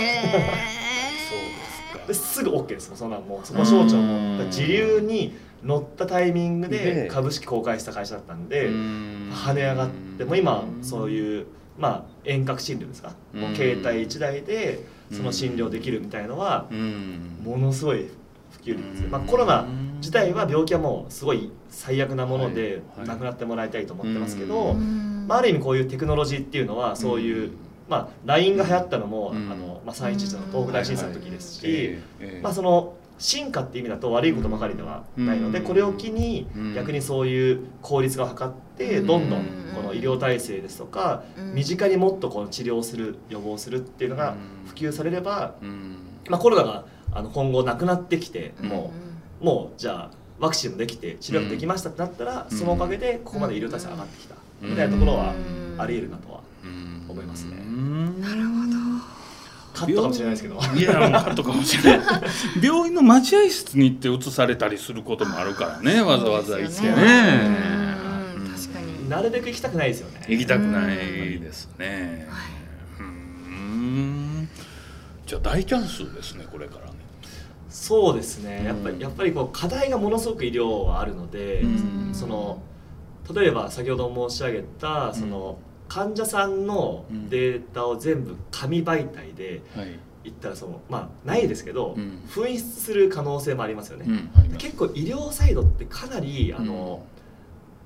ー。ですぐ OK ですそんなもうその省庁うん。も時流に乗ったタイミングでで株式公開した会社だったんでうん。跳ね上がってもう今そういうまあ、遠隔診療ですか、もううん携帯1台でその診療できるみたいのはうん。ものすごい普及率。で、うん。まあ、コロナ自体は病気はもうすごい最悪なものではい。なくなってもらいたいと思ってますけうど、うん。まあ、ある意味こういうテクノロジーっていうのはそういう、まあ、LINE が流行ったのも、うん。あのまあ、311の東北大震災の時ですし、まあ、その進化っていう意味だと悪いことばかりではないので、うん。これを機にうん。逆にそういう効率化を図ってうん。どんどんこの医療体制ですとかうん。身近にもっとこの治療する予防するっていうのが普及されれば、うん。まあ、コロナがあの今後なくなってきてうん。もうもうじゃあワクチンもできて治療ができましたってなったらうん。そのおかげでここまで医療体制上がってきた。うん。みたいなところはうんありえるなとはうん。思いますね。うん。なるほどカットかもしれないですけど。いやもうカットかもしれない。病院の待合室に行って移されたりすることもあるからねわざわざ行ってね。確かになるべく行きたくないですよね。行きたくないですねはいうん。じゃあ大チャンスですねこれからね。そうですね。やっぱうんりやっぱりこう課題がものすごく医療はあるので、うん。その例えば先ほど申し上げたその患者さんのデータを全部紙媒体ではい。言ったらそのまあないですけど、うん。紛失する可能性もありますよね、結構医療サイドってかなりあの、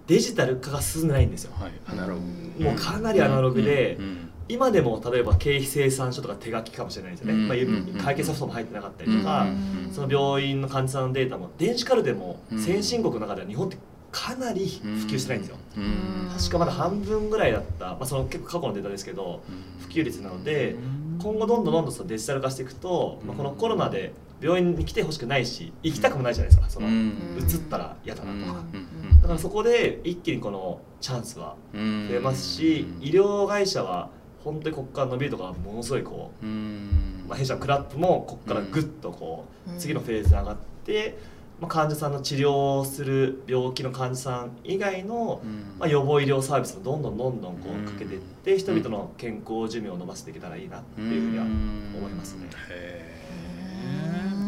デジタル化が進んでないんですよ。はい。アナログ。もうかなりアナログで今でも例えば経費生産書とか手書きかもしれないですよね、うん。まあうん。会計ソフトも入ってなかったりとか、うん。その病院の患者さんのデータも電子カルテもうん。先進国の中では日本ってかなり普及してないんですよ、うん。確かまだ半分ぐらいだった、まあ、その結構過去のデータですけど普及率なので今後どんどんどんどんそのデジタル化していくと、まあ、このコロナで病院に来てほしくないし行きたくもないじゃないですかその、うん。移ったら嫌だなとか、うん。だからそこで一気にこのチャンスはうん増えますし、医療会社は本当にここから伸びるとかものすごいこううん。まあ、弊社のクラップもここからぐっとこう、うん。次のフェーズに上がって、まあ、患者さんの治療をする病気の患者さん以外の、うん。まあ、予防医療サービスをどんどんどんどんこうかけていって人々の健康寿命を伸ばしていけたらいいなっていうふうには思いますね。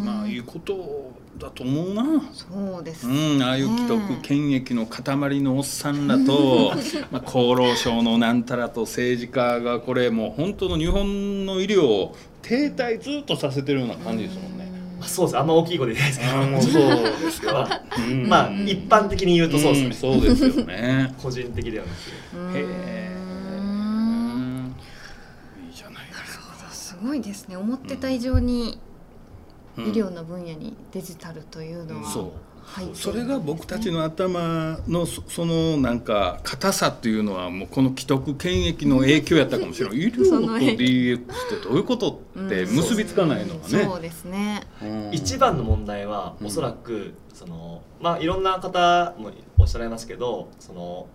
まあいいことだと思うな。そうです。うん、ああいう既得権益の塊のおっさんらと、まあ、厚労省のなんたらと政治家がこれもう本当の日本の医療を停滞ずっとさせてるような感じですもんね。まあ、そうです。あんま大きいこと言えないですけど。ああもうそうですよ。うん。まあ一般的に言うとそうですね、んそうですよね。個人的ではなくへえ。うん。いいじゃないですか。すごいですね。思ってた以上にうん。医療の分野にデジタルというのは。そう。んですねそれが僕たちの頭のそそのなんか硬さっていうのはもうこの既得権益の影響やったかもしれない。医療と DX って。どういうことってうん。結びつかないのはね、そうです。ね。うん。一番の問題はうんおそらくその、まあ、いろんな方もおっしゃられますけどその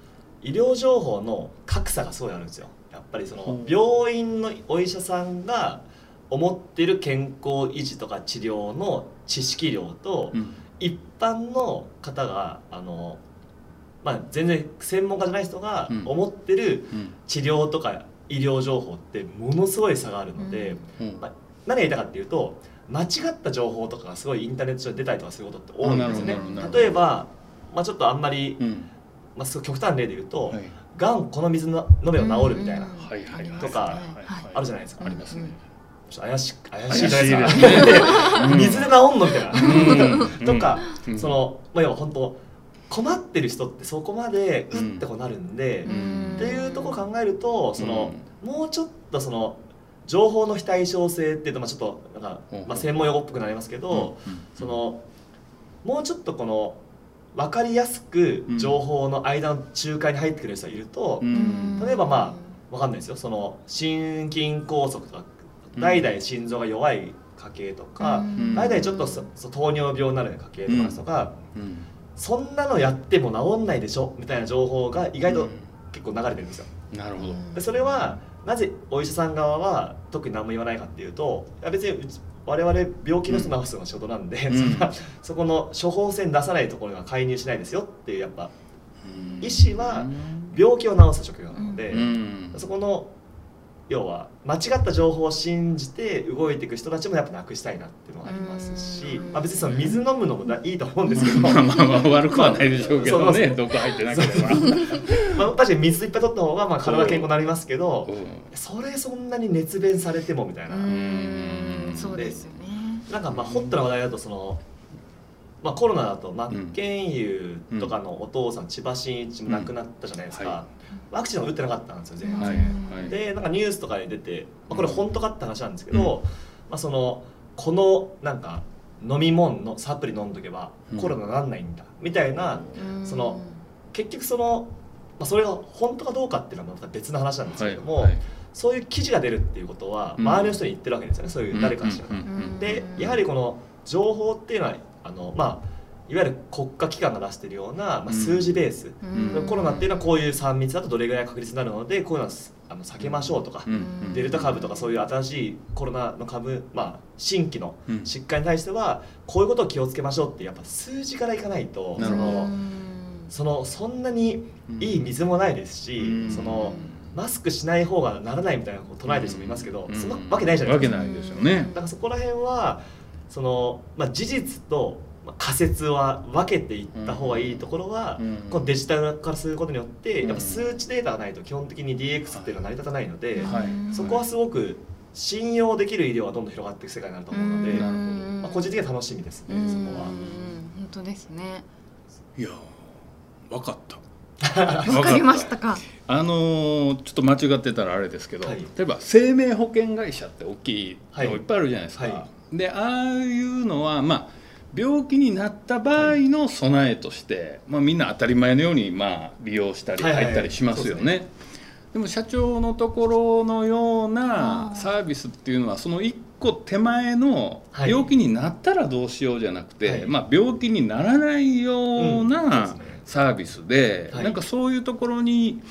医療情報の格差がすごいあるんですよ。やっぱりその病院のお医者さんが思ってる健康維持とか治療の知識量とうん一般の方があの、まあ、全然専門家じゃない人がうん。思ってるうん。治療とか医療情報ってものすごい差があるので、うん。まあ何が言いたかっていうと間違った情報とかがすごいインターネット上で出たりとかすることって多いんですよね。例えば、まあ、ちょっとあんまり、うん。まあ、すごい極端な例で言うと、はい。がんこの水の飲めば治るみたいな、とかはい。あるじゃないですか。ありますね、ちょっと怪し怪しいです。ね水で治んのみたいな、うん。とか、うん。そのまあ要は本当困ってる人ってそこまでうってこうなるんで、うん。っていうとこ考えるとその、もうちょっとその情報の非対称性っていうとまあちょっとなんか、うん。まあ、専門用語っぽくなりますけど、うん。そのもうちょっとこの分かりやすく情報の間の仲介に入ってくれる人がいると、うん。例えばまわかんないですよ。その心筋梗塞とかうん代々心臓が弱い家系とか、ん。代々ちょっと糖尿病になる家系とかの人が、うん。そんなのやっても治んないでしょみたいな情報が意外とうん。結構流れてるんですよ。なるほど、でそれはなぜお医者さん側は特に何も言わないかっていうといや別にうち我々病気の人治すのが仕事なんで、うん。そんなそこの処方箋出さないところには介入しないですよっていうやっぱうん。医師は病気を治す職業なので、うん。そこの要は間違った情報を信じて動いていく人たちもやっぱなくしたいなっていうのがありますし、まあ、別にその水飲むのもいいと思うんですけどまあ まあまあ悪くはないでしょうけどね、毒入ってなければ。まあ確かに水いっぱい取った方がまあ体健康になりますけど、それそんなに熱弁されてもみたいな。そうですよね。なんかまあホットな話題だとそのまあ、コロナだと真剣佑とかのお父さん、千葉真一も亡くなったじゃないですか、はい、ワクチンは打ってなかったんですよ全然、はい。はい、でなんかニュースとかに出て、まあ、これ本当かって話なんですけど、まあ、そのこのなんか飲み物のサプリ飲んどけばコロナなんないんだ、みたいな、その結局その、まあ、それが本当かどうかっていうのはまた別の話なんですけども、そういう記事が出るっていうことは周りの人に言ってるわけですよね、そういう誰かしらが。でやはりこの情報っていうのはあのまあいわゆる国家機関が出しているような、まあ、数字ベース、うん、コロナっていうのはこういう3密だとどれぐらい確率になるのでこういうのはあの避けましょうとか、うん、デルタ株とかそういう新しいコロナの株、まあ、新規の疾患に対してはこういうことを気をつけましょうってやっぱ数字からいかないとそのそのそんなにいい水もないですし、そのマスクしない方がならないみたいなことを捉えてる人もいますけど、そんなわけないじゃないですか。わけないですよね。だからそこら辺はその、まあ、事実と仮説は分けていった方がいいところは、このデジタル化することによってやっぱ数値データがないと基本的に DX っていうのは成り立たないので、そこはすごく信用できる医療はどんどん広がっていく世界になると思うので、まあ、個人的には楽しみですねそこは。本当ですねいや分かった。わかりましたか。あのー、ちょっと間違ってたらあれですけど、はい、例えば生命保険会社って大きいのい。っぱいあるじゃないですか。はいはい、でああいうのはまあ病気になった場合の備えとして、まあ、みんな当たり前のようにまあ利用したり入ったりしますよね。でも社長のところのようなサービスっていうのはその1個手前の病気になったらどうしようじゃなくて、はい、まあ、病気にならないようなサービスで、なんかそういうところに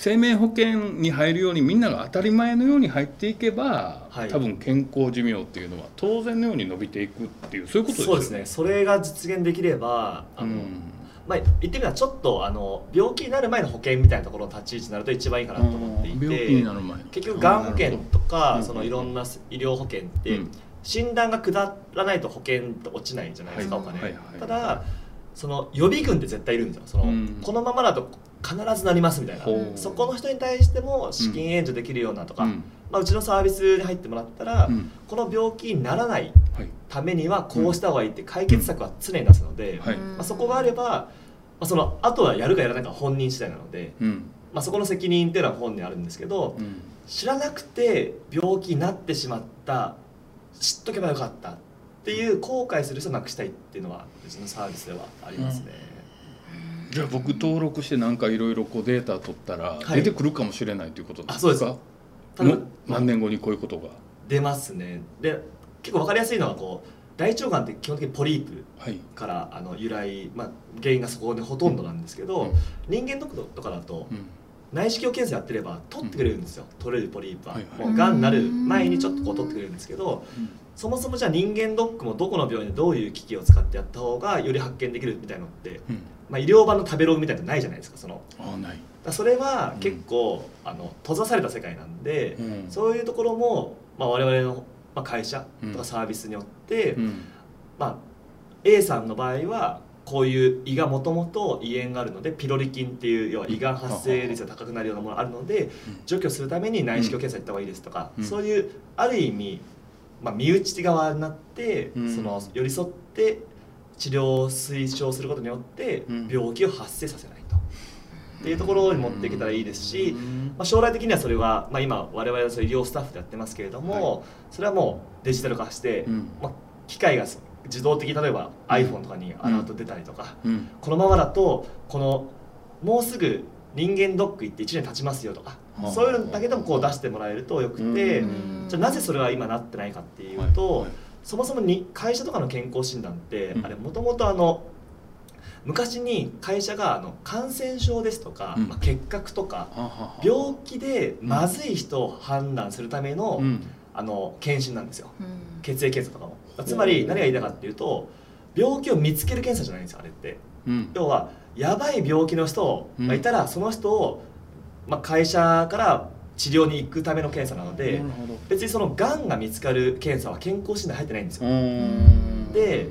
生命保険に入るようにみんなが当たり前のように入っていけば、はい、多分健康寿命っていうのは当然のように伸びていくっていうそういうことですそうですね。それが実現できればあの、うん、まあ、言ってみればちょっとあの病気になる前の保険みたいなところの立ち位置になると一番いいかなと思っていて結局がん保険とかそのいろんな医療保険って、診断が下らないと保険って落ちないじゃないですか、はい、お金、はいはい、ただその予備軍って絶対いるんですよ。その、うん、このままだと必ずなりますみたいな。そこの人に対しても資金援助できるようなとか、うん、まあ、うちのサービスに入ってもらったら、うん、この病気にならないためにはこうした方がいいって解決策は常に出すので、まあ、そこがあれば、まあ、そのあとはやるかやらないか本人次第なので、まあ、そこの責任っていうのは本にあるんですけど、知らなくて病気になってしまった知っとけばよかったっていう後悔する人をなくしたいっていうのはうちのサービスではありますね。じゃあ僕登録してなんかいろいろこうデータ取ったら出てくるかもしれないということですか、はい、そうです。何年後にこういうことが？出ますね。で結構分かりやすいのはこう大腸がんって基本的にポリープから、はい、あの由来、まあ、原因がそこでほとんどなんですけど、うん、人間ドックとかだと、うん、内視鏡検査やってれば取ってくれるんですよ、うん、取れるポリープは、はいはい、もうがんになる前にちょっとこう取ってくれるんですけど、そもそもじゃあ人間ドックもどこの病院でどういう機器を使ってやった方がより発見できるみたいのって、まあ、医療版の食べログみたいなのないじゃないですかその。あない。それは結構、うん、あの閉ざされた世界なんで、うん、そういうところも、まあ、我々の、まあ、会社とかサービスによって、うん、まあ、A さんの場合はこういう胃がもともと胃炎があるのでピロリ菌っていう要は胃がん発生率が高くなるようなものがあるので除去するために内視鏡検査行った方がいいですとか、そういうある意味、まあ、身内側になって、その寄り添って治療を推奨することによって病気を発生させないと。っていうところに持っていけたらいいですし、まあ、将来的にはそれは、まあ、今我々はそ医療スタッフでやってますけれども、はい、それはもうデジタル化して、うん、まあ、機械が自動的例えば iPhone とかにアラート出たりとか、うん、このままだとこのもうすぐ人間ドック行って1年経ちますよとか、そういうのだけでもこう出してもらえるとよくて、じゃあなぜそれは今なってないかっていうと。はい。はいそもそもに会社とかの健康診断って、あれもともとあの昔に会社があの感染症ですとか、うん、まあ、結核とか、病気でまずい人を判断するための,、あの検診なんですよ、血液検査とかも。つまり何が言いたいかっていうと病気を見つける検査じゃないんですよあれって、要はやばい病気の人がいたら、その人を、まあ、会社から治療に行くための検査なので別にそのがんが見つかる検査は健康診断入ってないんですうよ。ん。で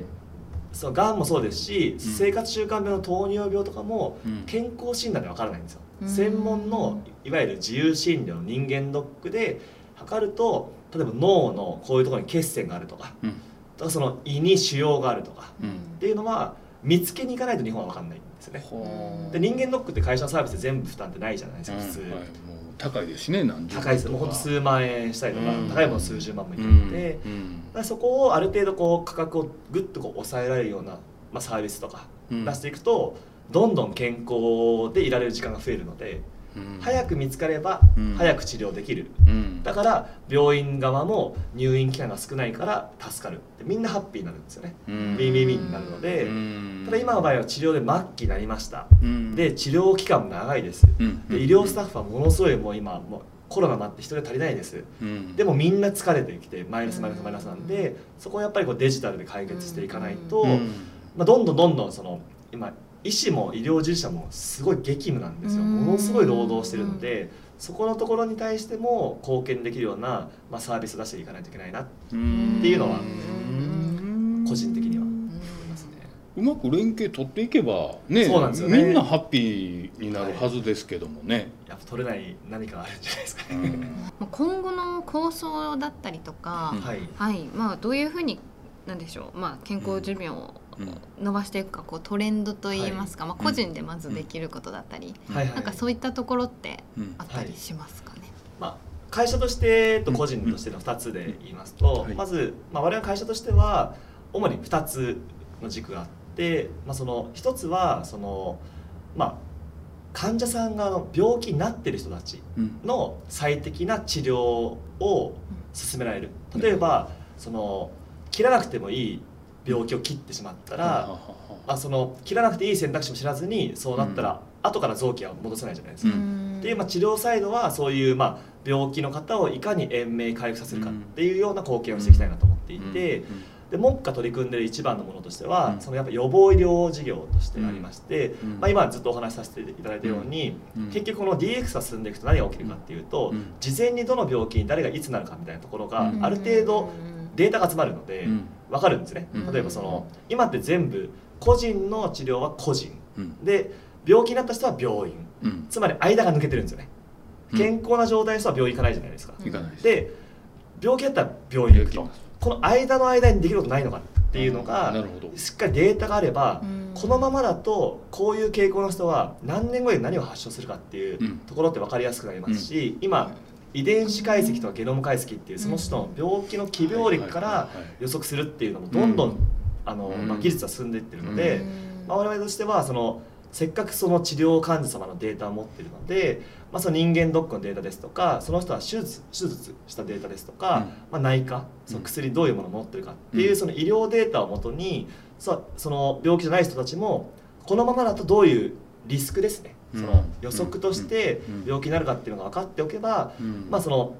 そのがんもそうですし、ん。生活習慣病の糖尿病とかもうん。健康診断でわからないんですよ、うん。専門のいわゆる自由診療の人間ドックで測ると例えば脳のこういうところに血栓があるとかうん。とかその胃に腫瘍があるとかうん。っていうのは見つけに行かないと日本は分かんないんですよね。で人間ドックって会社のサービスで全部負担ってないじゃないですか普通、うんはい高いですしね何十万高いです。もうほんと数万円したりとか、うん。高いもの数十万もいくうんので、うんそこをある程度こう価格をぐっとこう抑えられるような、まあ、サービスとかうん。出していくと、どんどん健康でいられる時間が増えるので、うん早く見つかればうん。早く治療できる、うん。だから病院側も入院期間が少ないから助かる。でみんなハッピーになるんですよね、うん。ウィンウィンウィンになるので、うん。ただ今の場合は治療で末期になりました、うん。で治療期間も長いです、うん。で医療スタッフはものすごいもう今もうコロナもあって人手足りないです。うん。でもみんな疲れてきてマイナスマイナスマイナスなんでそこをやっぱりこうデジタルで解決していかないと、うん。まあ、どんどんどんどんその今医師も医療従事者もすごい激務なんですよ。うん。ものすごい労働してるのでそこのところに対しても貢献できるような、まあ、サービスを出していかないといけないなっていうのはうん個人的にはうん思いますね。うまく連携取っていけばねそうなんですよね。みんなハッピーになるはずですけどもね、やっぱ取れない何かがあるんじゃないですかうね。ん 今後の構想だったりとか、うんはい。はい。まあどういうふうになんでしょう、まあ、健康寿命伸ばしていくかこうトレンドといいますか、まあ、うん個人でまずできることだったり、はいはいなんかそういったところってうんあったりしますかね。まあ、会社としてと個人としての2つで言いますと、はい。まず、まあ、我々会社としては主に2つの軸があって、まあ、その1つはその、まあ、患者さんが病気になってる人たちうん。の最適な治療を進められる。例えばその切らなくてもいい病気を切ってしまったら、まあ、その切らなくていい選択肢も知らずにそうなったら、後から臓器は戻せないじゃないですか。うん。で、まあ、治療サイドはそういう、まあ、病気の方をいかに延命回復させるかっていうような貢献をしていきたいなと思っていて、で目下取り組んでいる一番のものとしては、うん。そのやっぱ予防医療事業としてありまして、うん。まあ、今ずっとお話しさせていただいたように、うん。結局この DX が進んでいくと何が起きるかっていうと、うん。事前にどの病気に誰がいつなるかみたいなところがうん。ある程度データが集まるのでうん。分かるんですね、うん。例えばその今って全部個人の治療は個人。うん。で病気になった人は病院。うん。つまり間が抜けてるんですよね。うん。健康な状態の人は病院行かないじゃないですか、で病気だったら病院に行くと。この間の間にできることないのかっていうのがしっかりデータがあればうん。このままだとこういう傾向の人は何年後に何を発症するかっていううん。ところって分かりやすくなりますし、今遺伝子解析とかゲノム解析っていうその人の病気の起病歴から予測するっていうのもどんどん、うん。あのうんまあ、技術は進んでいってるので、うん。まあ、我々としてはそのせっかくその治療患者様のデータを持っているので、まあ、その人間ドックのデータですとかその人は手術手術したデータですとか、うん。まあ、内科その薬どういうものを持ってるかっていううん。その医療データをもとにそその病気じゃない人たちもこのままだとどういうリスクですね、うんその予測としてうん。病気になるかっていうのが分かっておけば、うん。まあ、その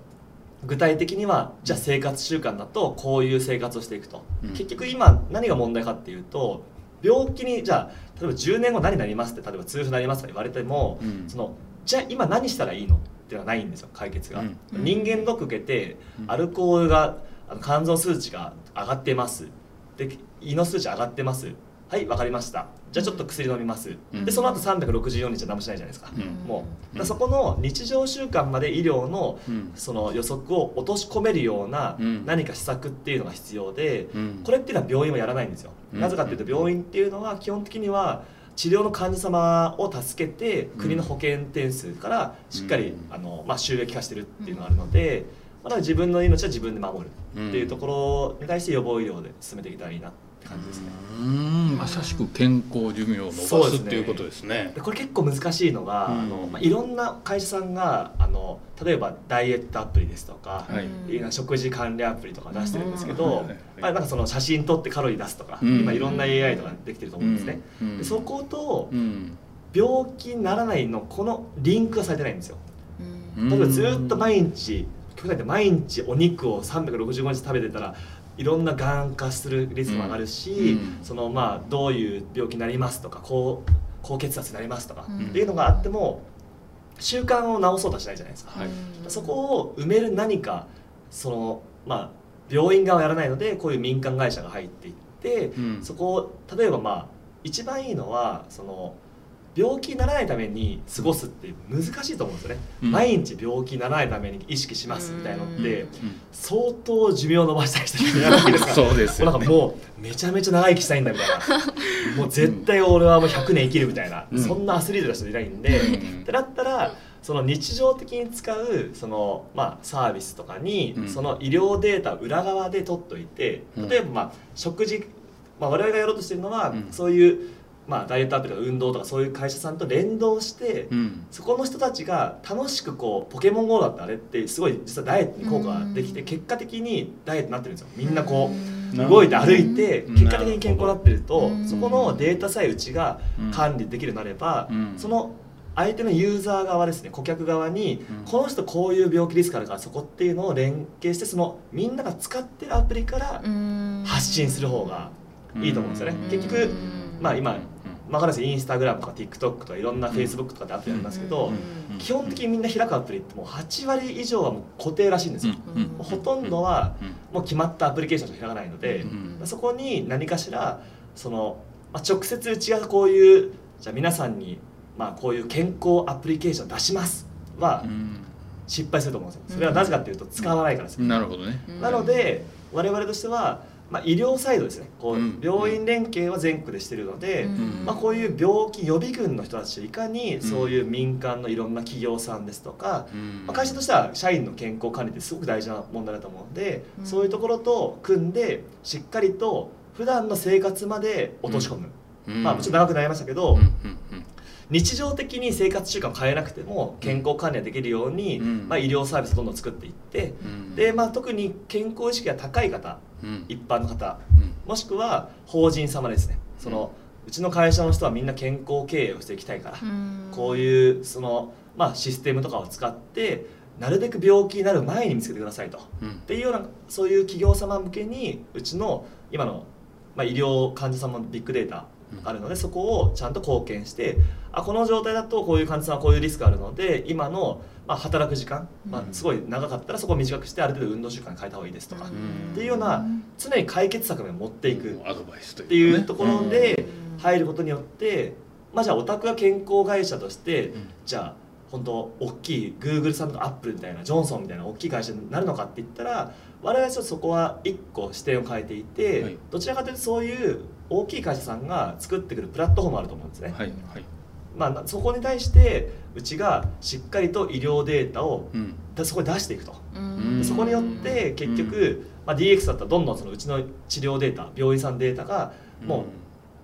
具体的にはじゃあ生活習慣だとこういう生活をしていくと、うん。結局今何が問題かっていうと病気にじゃあ例えば10年後何になりますって例えば痛風になりますとか言われても、うん。そのじゃあ今何したらいいの？っていうのはないんですよ解決が、うん。人間ドック受けてうん。アルコールがあの肝臓数値が上がってます。で胃の数値上がってますはい分かりました。じゃあちょっと薬飲みます、うん。でその後364日は何もしないじゃないですか、うん。もう。そこの日常習慣まで医療のうん。その予測を落とし込めるようなうん。何か施策っていうのが必要で、うん。これっていうのは病院はやらないんですよ、うん。なぜかっていうと病院っていうのは基本的には治療の患者様を助けて国の保険点数からしっかり、うん。あのまあ、収益化してるっていうのがあるので、まあ、だから自分の命は自分で守るっていうところに対して予防医療で進めていけたらいいなって感じですね。うん。まさしく健康寿命を伸ばそうですね。すっていうことですね。でこれ結構難しいのが、うん。あのまあ、いろんな会社さんがあの例えばダイエットアプリですとか、はい。いろんな食事管理アプリとか出してるんですけど、うん。なんかその写真撮ってカロリー出すとか、うん。今いろんな AI とかできてると思うんですね、うん。でそことうん。病気にならないのこのリンクがされてないんですよ。うん。例えばずっと毎日極端に毎日お肉を365日食べてたらいろんながん化するリスクも上がるし、うん。そのまあどういう病気になりますとか高高血圧になりますとか、うん。っていうのがあっても習慣を直そうとしないじゃないですか、はい、そこを埋める何かそのまあ病院側はやらないのでこういう民間会社が入っていって、うん、そこを例えばまあ一番いいのはその病気にならないために過ごすって難しいと思うんですよね、うん、毎日病気にならないために意識しますみたいなのって相当寿命を伸ばしたい人いるわけですか？ら そうですよ、ね、なんかもうめちゃめちゃ長生きしたいんだみたいな。もう絶対俺はもう100年生きるみたいな、うん、そんなアスリートの人いないんで、うん、ってなったらその日常的に使うその、まあ、サービスとかに、その医療データを裏側で取っといて例えば、まあ、食事、まあ、我々がやろうとしてるのは、そういうまあ、ダイエットアプリとか運動とかそういう会社さんと連動して、うん、そこの人たちが楽しくこうポケモン GO だったあれってすごい実はダイエットに効果ができて結果的にダイエットになってるんですよ。みんなこう動いて歩いて結果的に健康になってるとそこのデータさえうちが管理できるようになればその相手のユーザー側ですね顧客側に、この人こういう病気リスクあるからそこっていうのを連携してそのみんなが使ってるアプリから発信する方がいいと思うんですよね。結局まあ今まあ、かインスタグラムとか TikTok とかいろんな Facebook とかでアプリありますけど、基本的にみんな開くアプリってもう8割以上はもう固定らしいんですよ、ほとんどはもう決まったアプリケーションしか開かないので、そこに何かしらその、まあ、直接うちがこういうじゃあ皆さんに、まあ、こういう健康アプリケーション出しますは失敗すると思うんですよ。それはなぜかっていうと使わないからですよ、なるほどね。なので我々としてはまあ、医療サイドですね。こう、病院連携は全国でしてるので、まあ、こういう病気予備軍の人たちいかにそういう民間のいろんな企業さんですとか、まあ、会社としては社員の健康管理ってすごく大事な問題だと思うので、そういうところと組んでしっかりと普段の生活まで落とし込む、まあ、もちろん長くなりましたけど、日常的に生活習慣を変えなくても健康管理ができるように、うん、まあ、医療サービスをどんどん作っていって、うん、でまあ、特に健康意識が高い方、うん、一般の方、もしくは法人様ですね。その、うちの会社の人はみんな健康経営をしていきたいから、こういうその、まあ、システムとかを使ってなるべく病気になる前に見つけてくださいと、っていうようなそういう企業様向けにうちの今の、まあ、医療患者様のビッグデータあるので、そこをちゃんと貢献してあこの状態だとこういう患者さんはこういうリスクあるので今の、まあ、働く時間、まあ、すごい長かったらそこを短くしてある程度運動習慣に変えた方がいいですとか、っていうような常に解決策を持っていく。っていうところで入ることによって、まあ、じゃあお宅が健康会社として、じゃあ本当大きいグーグルさんとかアップルみたいなジョンソンみたいな大きい会社になるのかって言ったら我々はそこは一個視点を変えていて、はい、どちらかというとそういう大きい会社さんが作ってくるプラットフォームあると思うんですね。はいはい。まあ、そこに対してうちがしっかりと医療データを、うん、そこに出していくと。そこによって結局、まあ、DX だったらどんどんそのうちの治療データ病院さん。データがも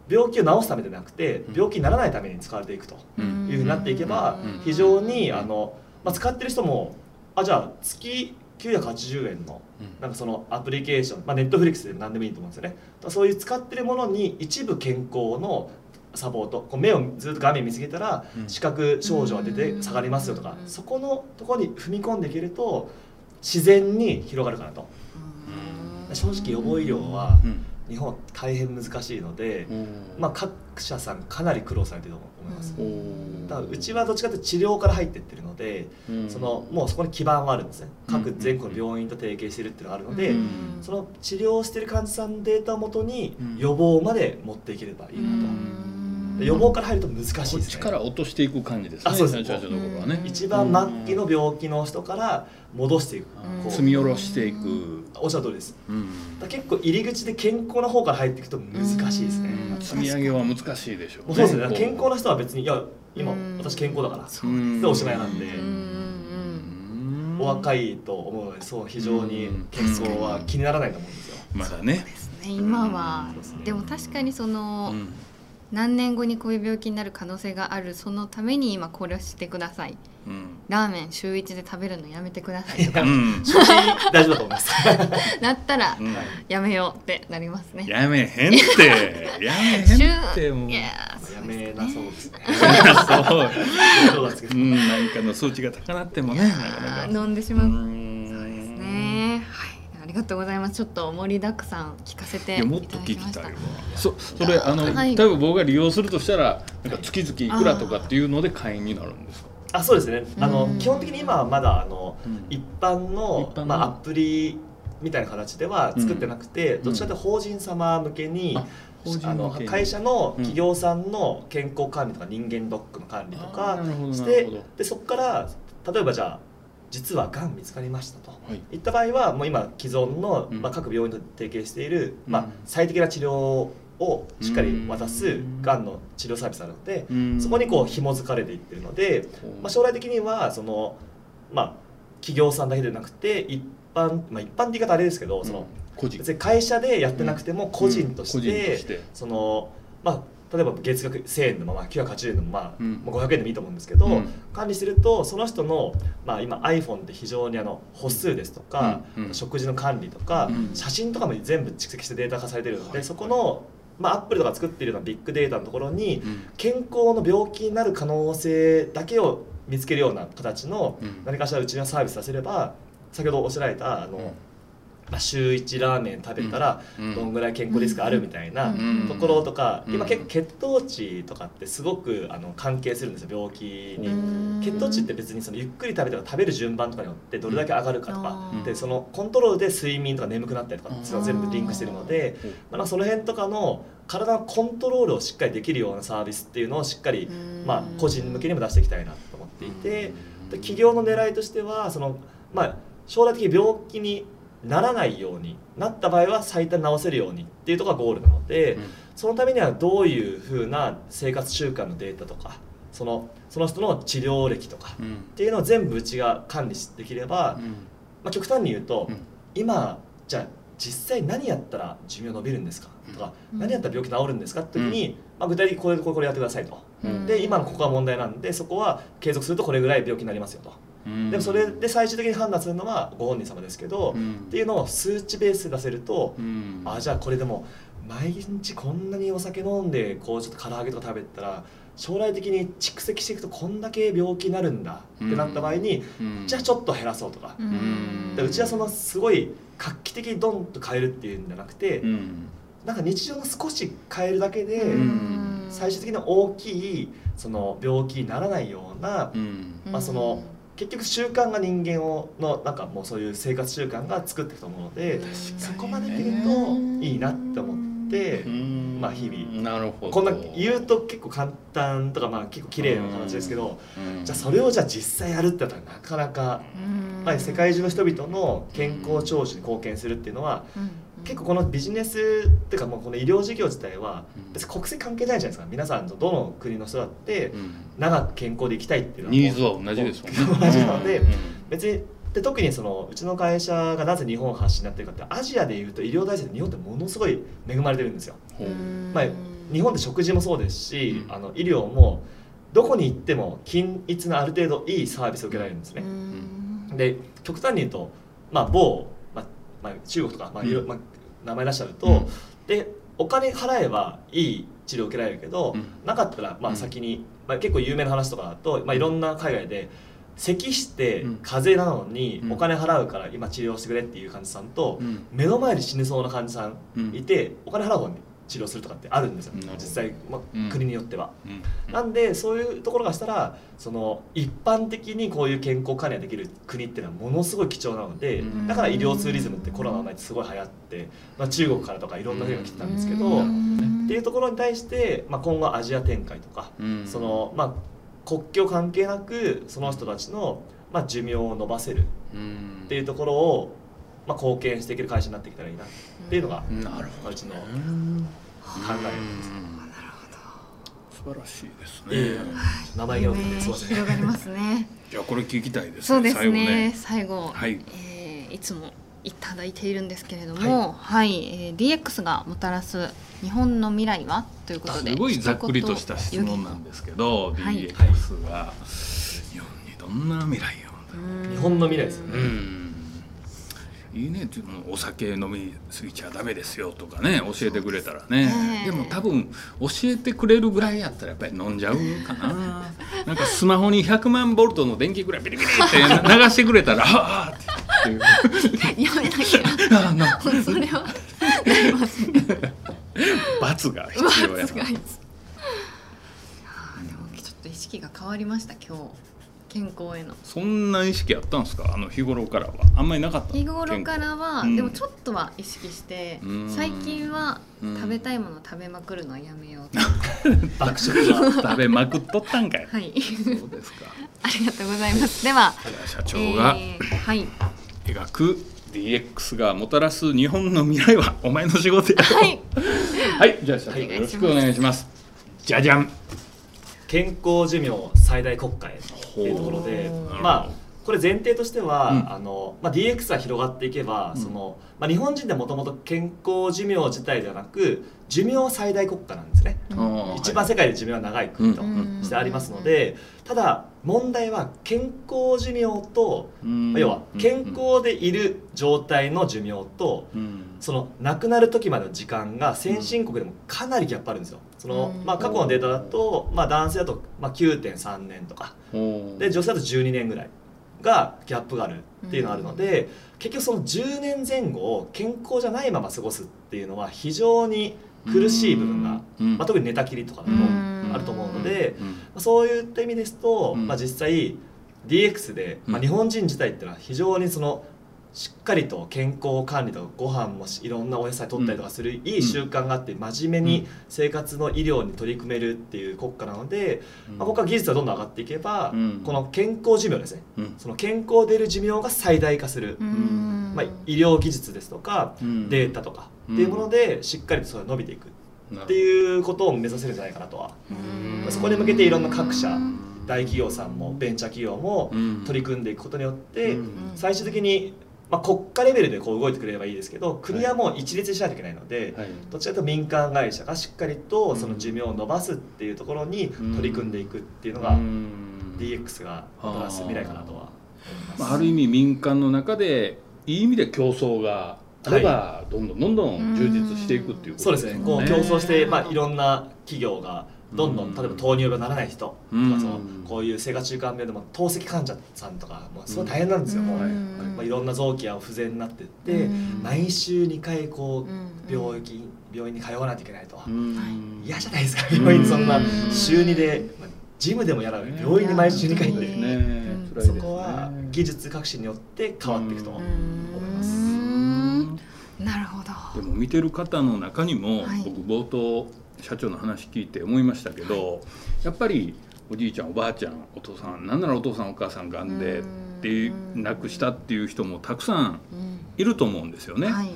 う病気を治すためでなくて病気にならないために使われていくと。いうふうになっていけば非常にあの、まあ、使ってる人もあじゃあ月980円のなんかそのアプリケーション、まあ、ネットフリックスで何でもいいと思うんですよね。そういう使ってるものに一部健康のサポートこう目をずっと画面見つけたら視覚症状が出て下がりますよとか、そこのところに踏み込んでいけると自然に広がるかなと。正直予防医療は日本大変難しいので、まあ、各社さんかなり苦労されてると思います。だからうちはどっちかというと治療から入っていってるので、そのもうそこに基盤はあるんですね各全国の病院と提携してるっていうのがあるので、その治療してる患者さんのデータをもとに予防まで持っていければいいなと。予防から入ると難しいですね。力落としていく感じですね。あそうですね。一番末期の病気の人から戻していく。積み下ろしていく。おっしゃる通りです。結構入り口で健康な方から入っていくと難しいですね。積み上げは難しいでしょう。そうですね。健康な人は別にいや今私健康だからでおしまいなんで。お若いと思うのでそう非常に健康は気にならないと思うんですよ。まだね。今はでも確かにその。何年後にこういう病気になる可能性があるそのために今考慮してください、うん、ラーメン週一で食べるのやめてくださいとか、うん、大丈夫だと思いますなったら、やめようってなりますね。やめへんって。やめへんってもう。やめなそう。ですねそううん、何かの数値が高なってもね飲んでしまう。りがとうございます。ちょっと盛りだくさん聞かせていやもっと聞きたいわ。そそれあの、はい、例えば僕が利用するとしたらなんか月々いくらとかっていうので会員になるんですか？あそうですね。あのうん基本的に今はまだあのうん。一般の一般の？まあ、アプリみたいな形では作ってなくて、ん。どちらかというと法人様向けに、あの会社の企業さんの健康管理とか人間ドックの管理とかしてでそこから例えばじゃあ実はがん見つかりましたい。いった場合はもう今既存の、うん。まあ、各病院と提携している、うん。まあ、最適な治療をしっかり渡すうんがんの治療サービスなので、うん。そこにこう紐づかれていってるので、まあ、将来的にはその、まあ、企業さんだけでなくて一般、まあ、一般って言い方あれですけど、その個人。別に会社でやってなくても個人として。そのまあ例えば月額1000円のまま980円のまま、うん。まあ500円でもいいと思うんですけど、うん。管理するとその人の、まあ、今 iPhone って非常にあの歩数ですとか、うん。うん。食事の管理とか、うん。写真とかも全部蓄積してデータ化されてるので、そこの、まあ、アップルとか作っているようなビッグデータのところにうん。健康の病気になる可能性だけを見つけるような形のうん。何かしらうちのサービスさせれば先ほどおっしゃられたあの、うんまあ、週1ラーメン食べたらうん。どんぐらい健康リスクあるみたいなうん。ところとか、うん。今結構血糖値とかってすごくあの関係するんですよ病気に。うん。血糖値って別にそのゆっくり食べたら食べる順番とかによってどれだけ上がるかとか、うん。でそのコントロールで睡眠とか眠くなったりとかっていうのは全部リンクしてるので、うん。まあ、その辺とかの体のコントロールをしっかりできるようなサービスっていうのをしっかり、うん。まあ、個人向けにも出していきたいなと思っていて、で企業の狙いとしてはその、まあ、将来的に病気にならないようになった場合は最短治せるようにっていうところがゴールなので、そのためにはどういうふうな生活習慣のデータとかそのその人の治療歴とかうん。うんっていうのを全部うちが管理できれば、うん。まあ、極端に言うと、うん。今じゃあ実際何やったら寿命伸びるんですか？とか、うん何やったら病気治るんですか？って時に、まあ、具体的にこれこれこれやってくださいと。うん。で今のここが問題なんでそこは継続するとこれぐらい病気になりますよと。うん。でもそれで最終的に判断するのはご本人様ですけど、うん。っていうのを数値ベースで出せると、うん。あじゃあこれでも毎日こんなにお酒飲んでこうちょっと唐揚げとか食べてたら将来的に蓄積していくとこんだけ病気になるんだってなった場合に、うん。じゃあちょっと減らそうとか、うん。でうちはそのすごい画期的にドンと変えるっていうんじゃなくて、うん。なんか日常の少し変えるだけで、うん。最終的に大きいその病気にならないような、うん。まあその結局習慣が人間をのなんかもうそういう生活習慣が作っていくと思うので、そこまでできるといいなって思って、うん。まあ日々。なるほど。こんな言うと結構簡単とかまあ結構綺麗な話ですけど、うん。じゃあそれをじゃあ実際やるってなったらなかなか、まあ、世界中の人々の健康長寿に貢献するっていうのは結構このビジネスっていうかもうこの医療事業自体は別に国籍関係ないじゃないですか。皆さんとどの国の人だってうん。長く健康で生きたいっていうのはニーズは同じですもんね。同じなのでうん。別にで特にそのうちの会社がなぜ日本発信になってるかってアジアでいうと医療体制で日本ってものすごい恵まれてるんですよ。まあ、日本で食事もそうですし、うん。あの医療もどこに行っても均一なある程度いいサービスを受けられるんですね。で極端に言うと、まあ、某、まあまあ、中国とか、まあまあ、名前出しちゃうと、うん。でお金払えばいい治療を受けられるけど、うん。なかったら、まあ、うん。先に、まあ、結構有名な話とかだと、まあ、いろんな海外で咳してうん。風邪なのにうん。お金払うから今治療してくれっていう患者さんと、うん。目の前で死にそうな患者さんいて、お金払う方に治療するとかってあるんですよ。実際、まあうん。国によっては。うん。なんでそういうところがしたらその一般的にこういう健康管理ができる国っていうのはものすごい貴重なので、うん。だから医療ツーリズムってコロナの前ってすごい流行って、まあ、中国からとかいろんな国が来てたんですけど、うん。っていうところに対して、まあ、今後アジア展開とか、うん。そのまあ、国境関係なくその人たちの、まあ、寿命を伸ばせるうん。っていうところを、まあ、貢献していける会社になってきたらいいなっていうのが、なるほどうちのうん。考え素晴らしいですええ。ね生意気なことですいません。広がりますね。じゃあこれ聞きたいですそうです最後ね。最後、はい。えーいつもいただいているんですけれども、はい、えー DX がもたらす日本の未来はということで、すごいざっくりとした質問なんですけど、はい。DX が日本にどんな未来を？日本の未来ですよね。うんいいねっていうのお酒飲みすぎちゃダメですよとかね教えてくれたらね。ね。でも多分教えてくれるぐらいやったらやっぱり飲んじゃうかな。なんかスマホに100万ボルトの電気ぐらいビリビリって流してくれたらああって。いうやめなきゃ。あな。それは。なりますね。罰が必要。やな罰がっと意識が変わりました今日健康への。そんな意識あったんですか？あの日頃からは。あんまりなかった？日頃からは、うん。でもちょっとは意識して、うん。最近はうん。食べたいもの食べまくるのはやめようと、爆食が食べまくっとったんかい。はい。そうですか。ありがとうございます。では社長が。えーはい。描く DX がもたらす日本の未来はお前の仕事やはい。はい。じゃあ社長はいよろしくお願いします。じゃじゃん健康寿命最大国会っていうところでまあこれ前提としては、うん。あのまあ、DX が広がっていけば、うん。そのまあ、日本人でもともと健康寿命自体ではなく寿命最大国家なんですね、あー一番世界で寿命は長い国とうん。してありますので、ただ問題は健康寿命と、うん。まあ要は健康でいる状態の寿命と、うん。その亡くなる時までの時間が先進国でもかなりギャップあるんですよ。そのうん。まあ、過去のデータだと、まあ、男性だとまあ9.3年とか。で女性だと12年ぐらいがギャップがあるっていうのがあるので、結局その10年前後を健康じゃないまま過ごすっていうのは非常に苦しい部分が、うん。まあ、特に寝たきりとかだとうん。あると思うので、うん。まあそういった意味ですと、うん。まあ、実際 DX で、まあ、うん。日本人自体っていうのは非常にそのしっかりと健康管理とかご飯もしいろんなお野菜取ったりとかするいい習慣があって真面目に生活の医療に取り組めるっていう国家なので、まあ、ここから技術がどんどん上がっていけば、うん。この健康寿命ですねうん。その健康でいる寿命が最大化する、うん。まあ、医療技術ですとかうん。データとかっていうものでしっかりとそれが伸びていくってういうことを目指せるんじゃないかなとは。うん。そこに向けていろんな各社大企業さんもベンチャー企業もん。取り組んでいくことによって、うん。最終的に、まあ、国家レベルでこう動いてくれればいいですけど国はもう一律にしないといけないので、はい。どちらかと民間会社がしっかりとその寿命を伸ばすっていうところに取り組んでいくっていうのがうん。DX がもたらす未来かなとは思います。まあ、ある意味民間の中でいい意味で競争があればどんどんどんどん充実していくっていうことそうですね。こう競争して、まあ、いろんな企業がどんどん例えば糖尿病にならない人とかうん。そのこういう生活習慣病でも透析患者さんとかもうすごい大変なんですよ、もう、うんまあ、いろんな臓器が不全になってって、うん。毎週2回こう病院病院に通わないといけないと、うん。嫌じゃないですか 病院にそんな。うん。週2で、まあジムでもやらない。病院に毎週2回行って、そこは技術革新によって変わっていくと思います。うん。なるほど。でも見てる方の中にも、はい。僕冒頭社長の話聞いて思いましたけど、やっぱりおじいちゃんおばあちゃんお父さんなんならお父さんお母さんがんでうん。っていう亡くしたっていう人もたくさんうん。いると思うんですよね。はい。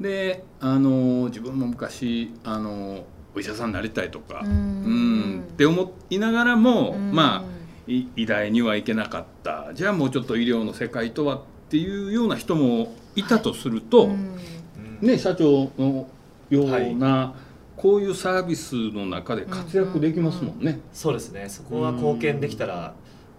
であの自分も昔あのお医者さんになりたいとか、ううんんって思いながらも、うん。まあい医大には行けなかった。じゃあもうちょっと医療の世界とはっていうような人もいたとすると、うん。うんね、社長のような、こういうサービスの中で活躍できますもんね。そうですね。そこは貢献できたら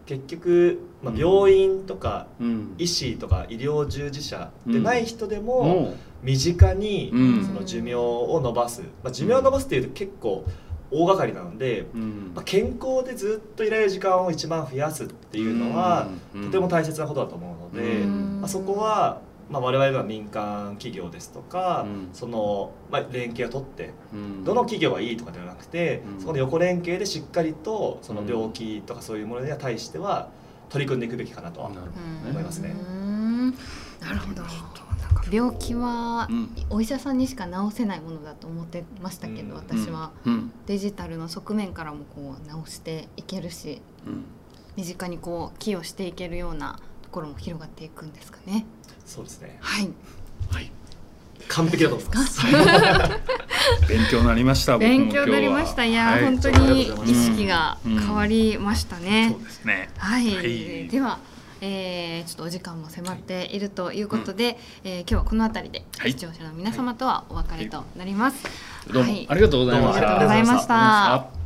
結局、まあ、病院とかうん。医師とか医療従事者でない人でもも身近にうん。その寿命を伸ばす、まあ、寿命を伸ばすっていうと結構大掛かりなので、う、うん。まあ、健康でずっといられる時間を一番増やすっていうのはうん。とても大切なことだと思うので、うん。まあ、そこは、まあ、我々は民間企業ですとか、うん。その、まあ、連携を取ってうん。どの企業がいいとかではなくて、うん。そこの横連携でしっかりとその病気とかそういうものに対しては取り組んでいくべきかなとはなるほどうん思いますね。うん。なるほど。なんか病気はうん。お医者さんにしか治せないものだと思ってましたけど、うん。私は。うん。デジタルの側面からもこう治していけるし、うん。身近にこう寄与していけるようなところも広がっていくんですかね。そうですね。はい。はい。完璧だと思います。勉強になりました勉強になりました。いや、はい。本当に意識が変わりましたね。そうですね。はい、はい。では、えー、ちょっとお時間も迫っているということで、えー今日はこの辺りではい。視聴者の皆様とはお別れとなります。はい。ありがとうございどうもありがとうございました。ありがとうございました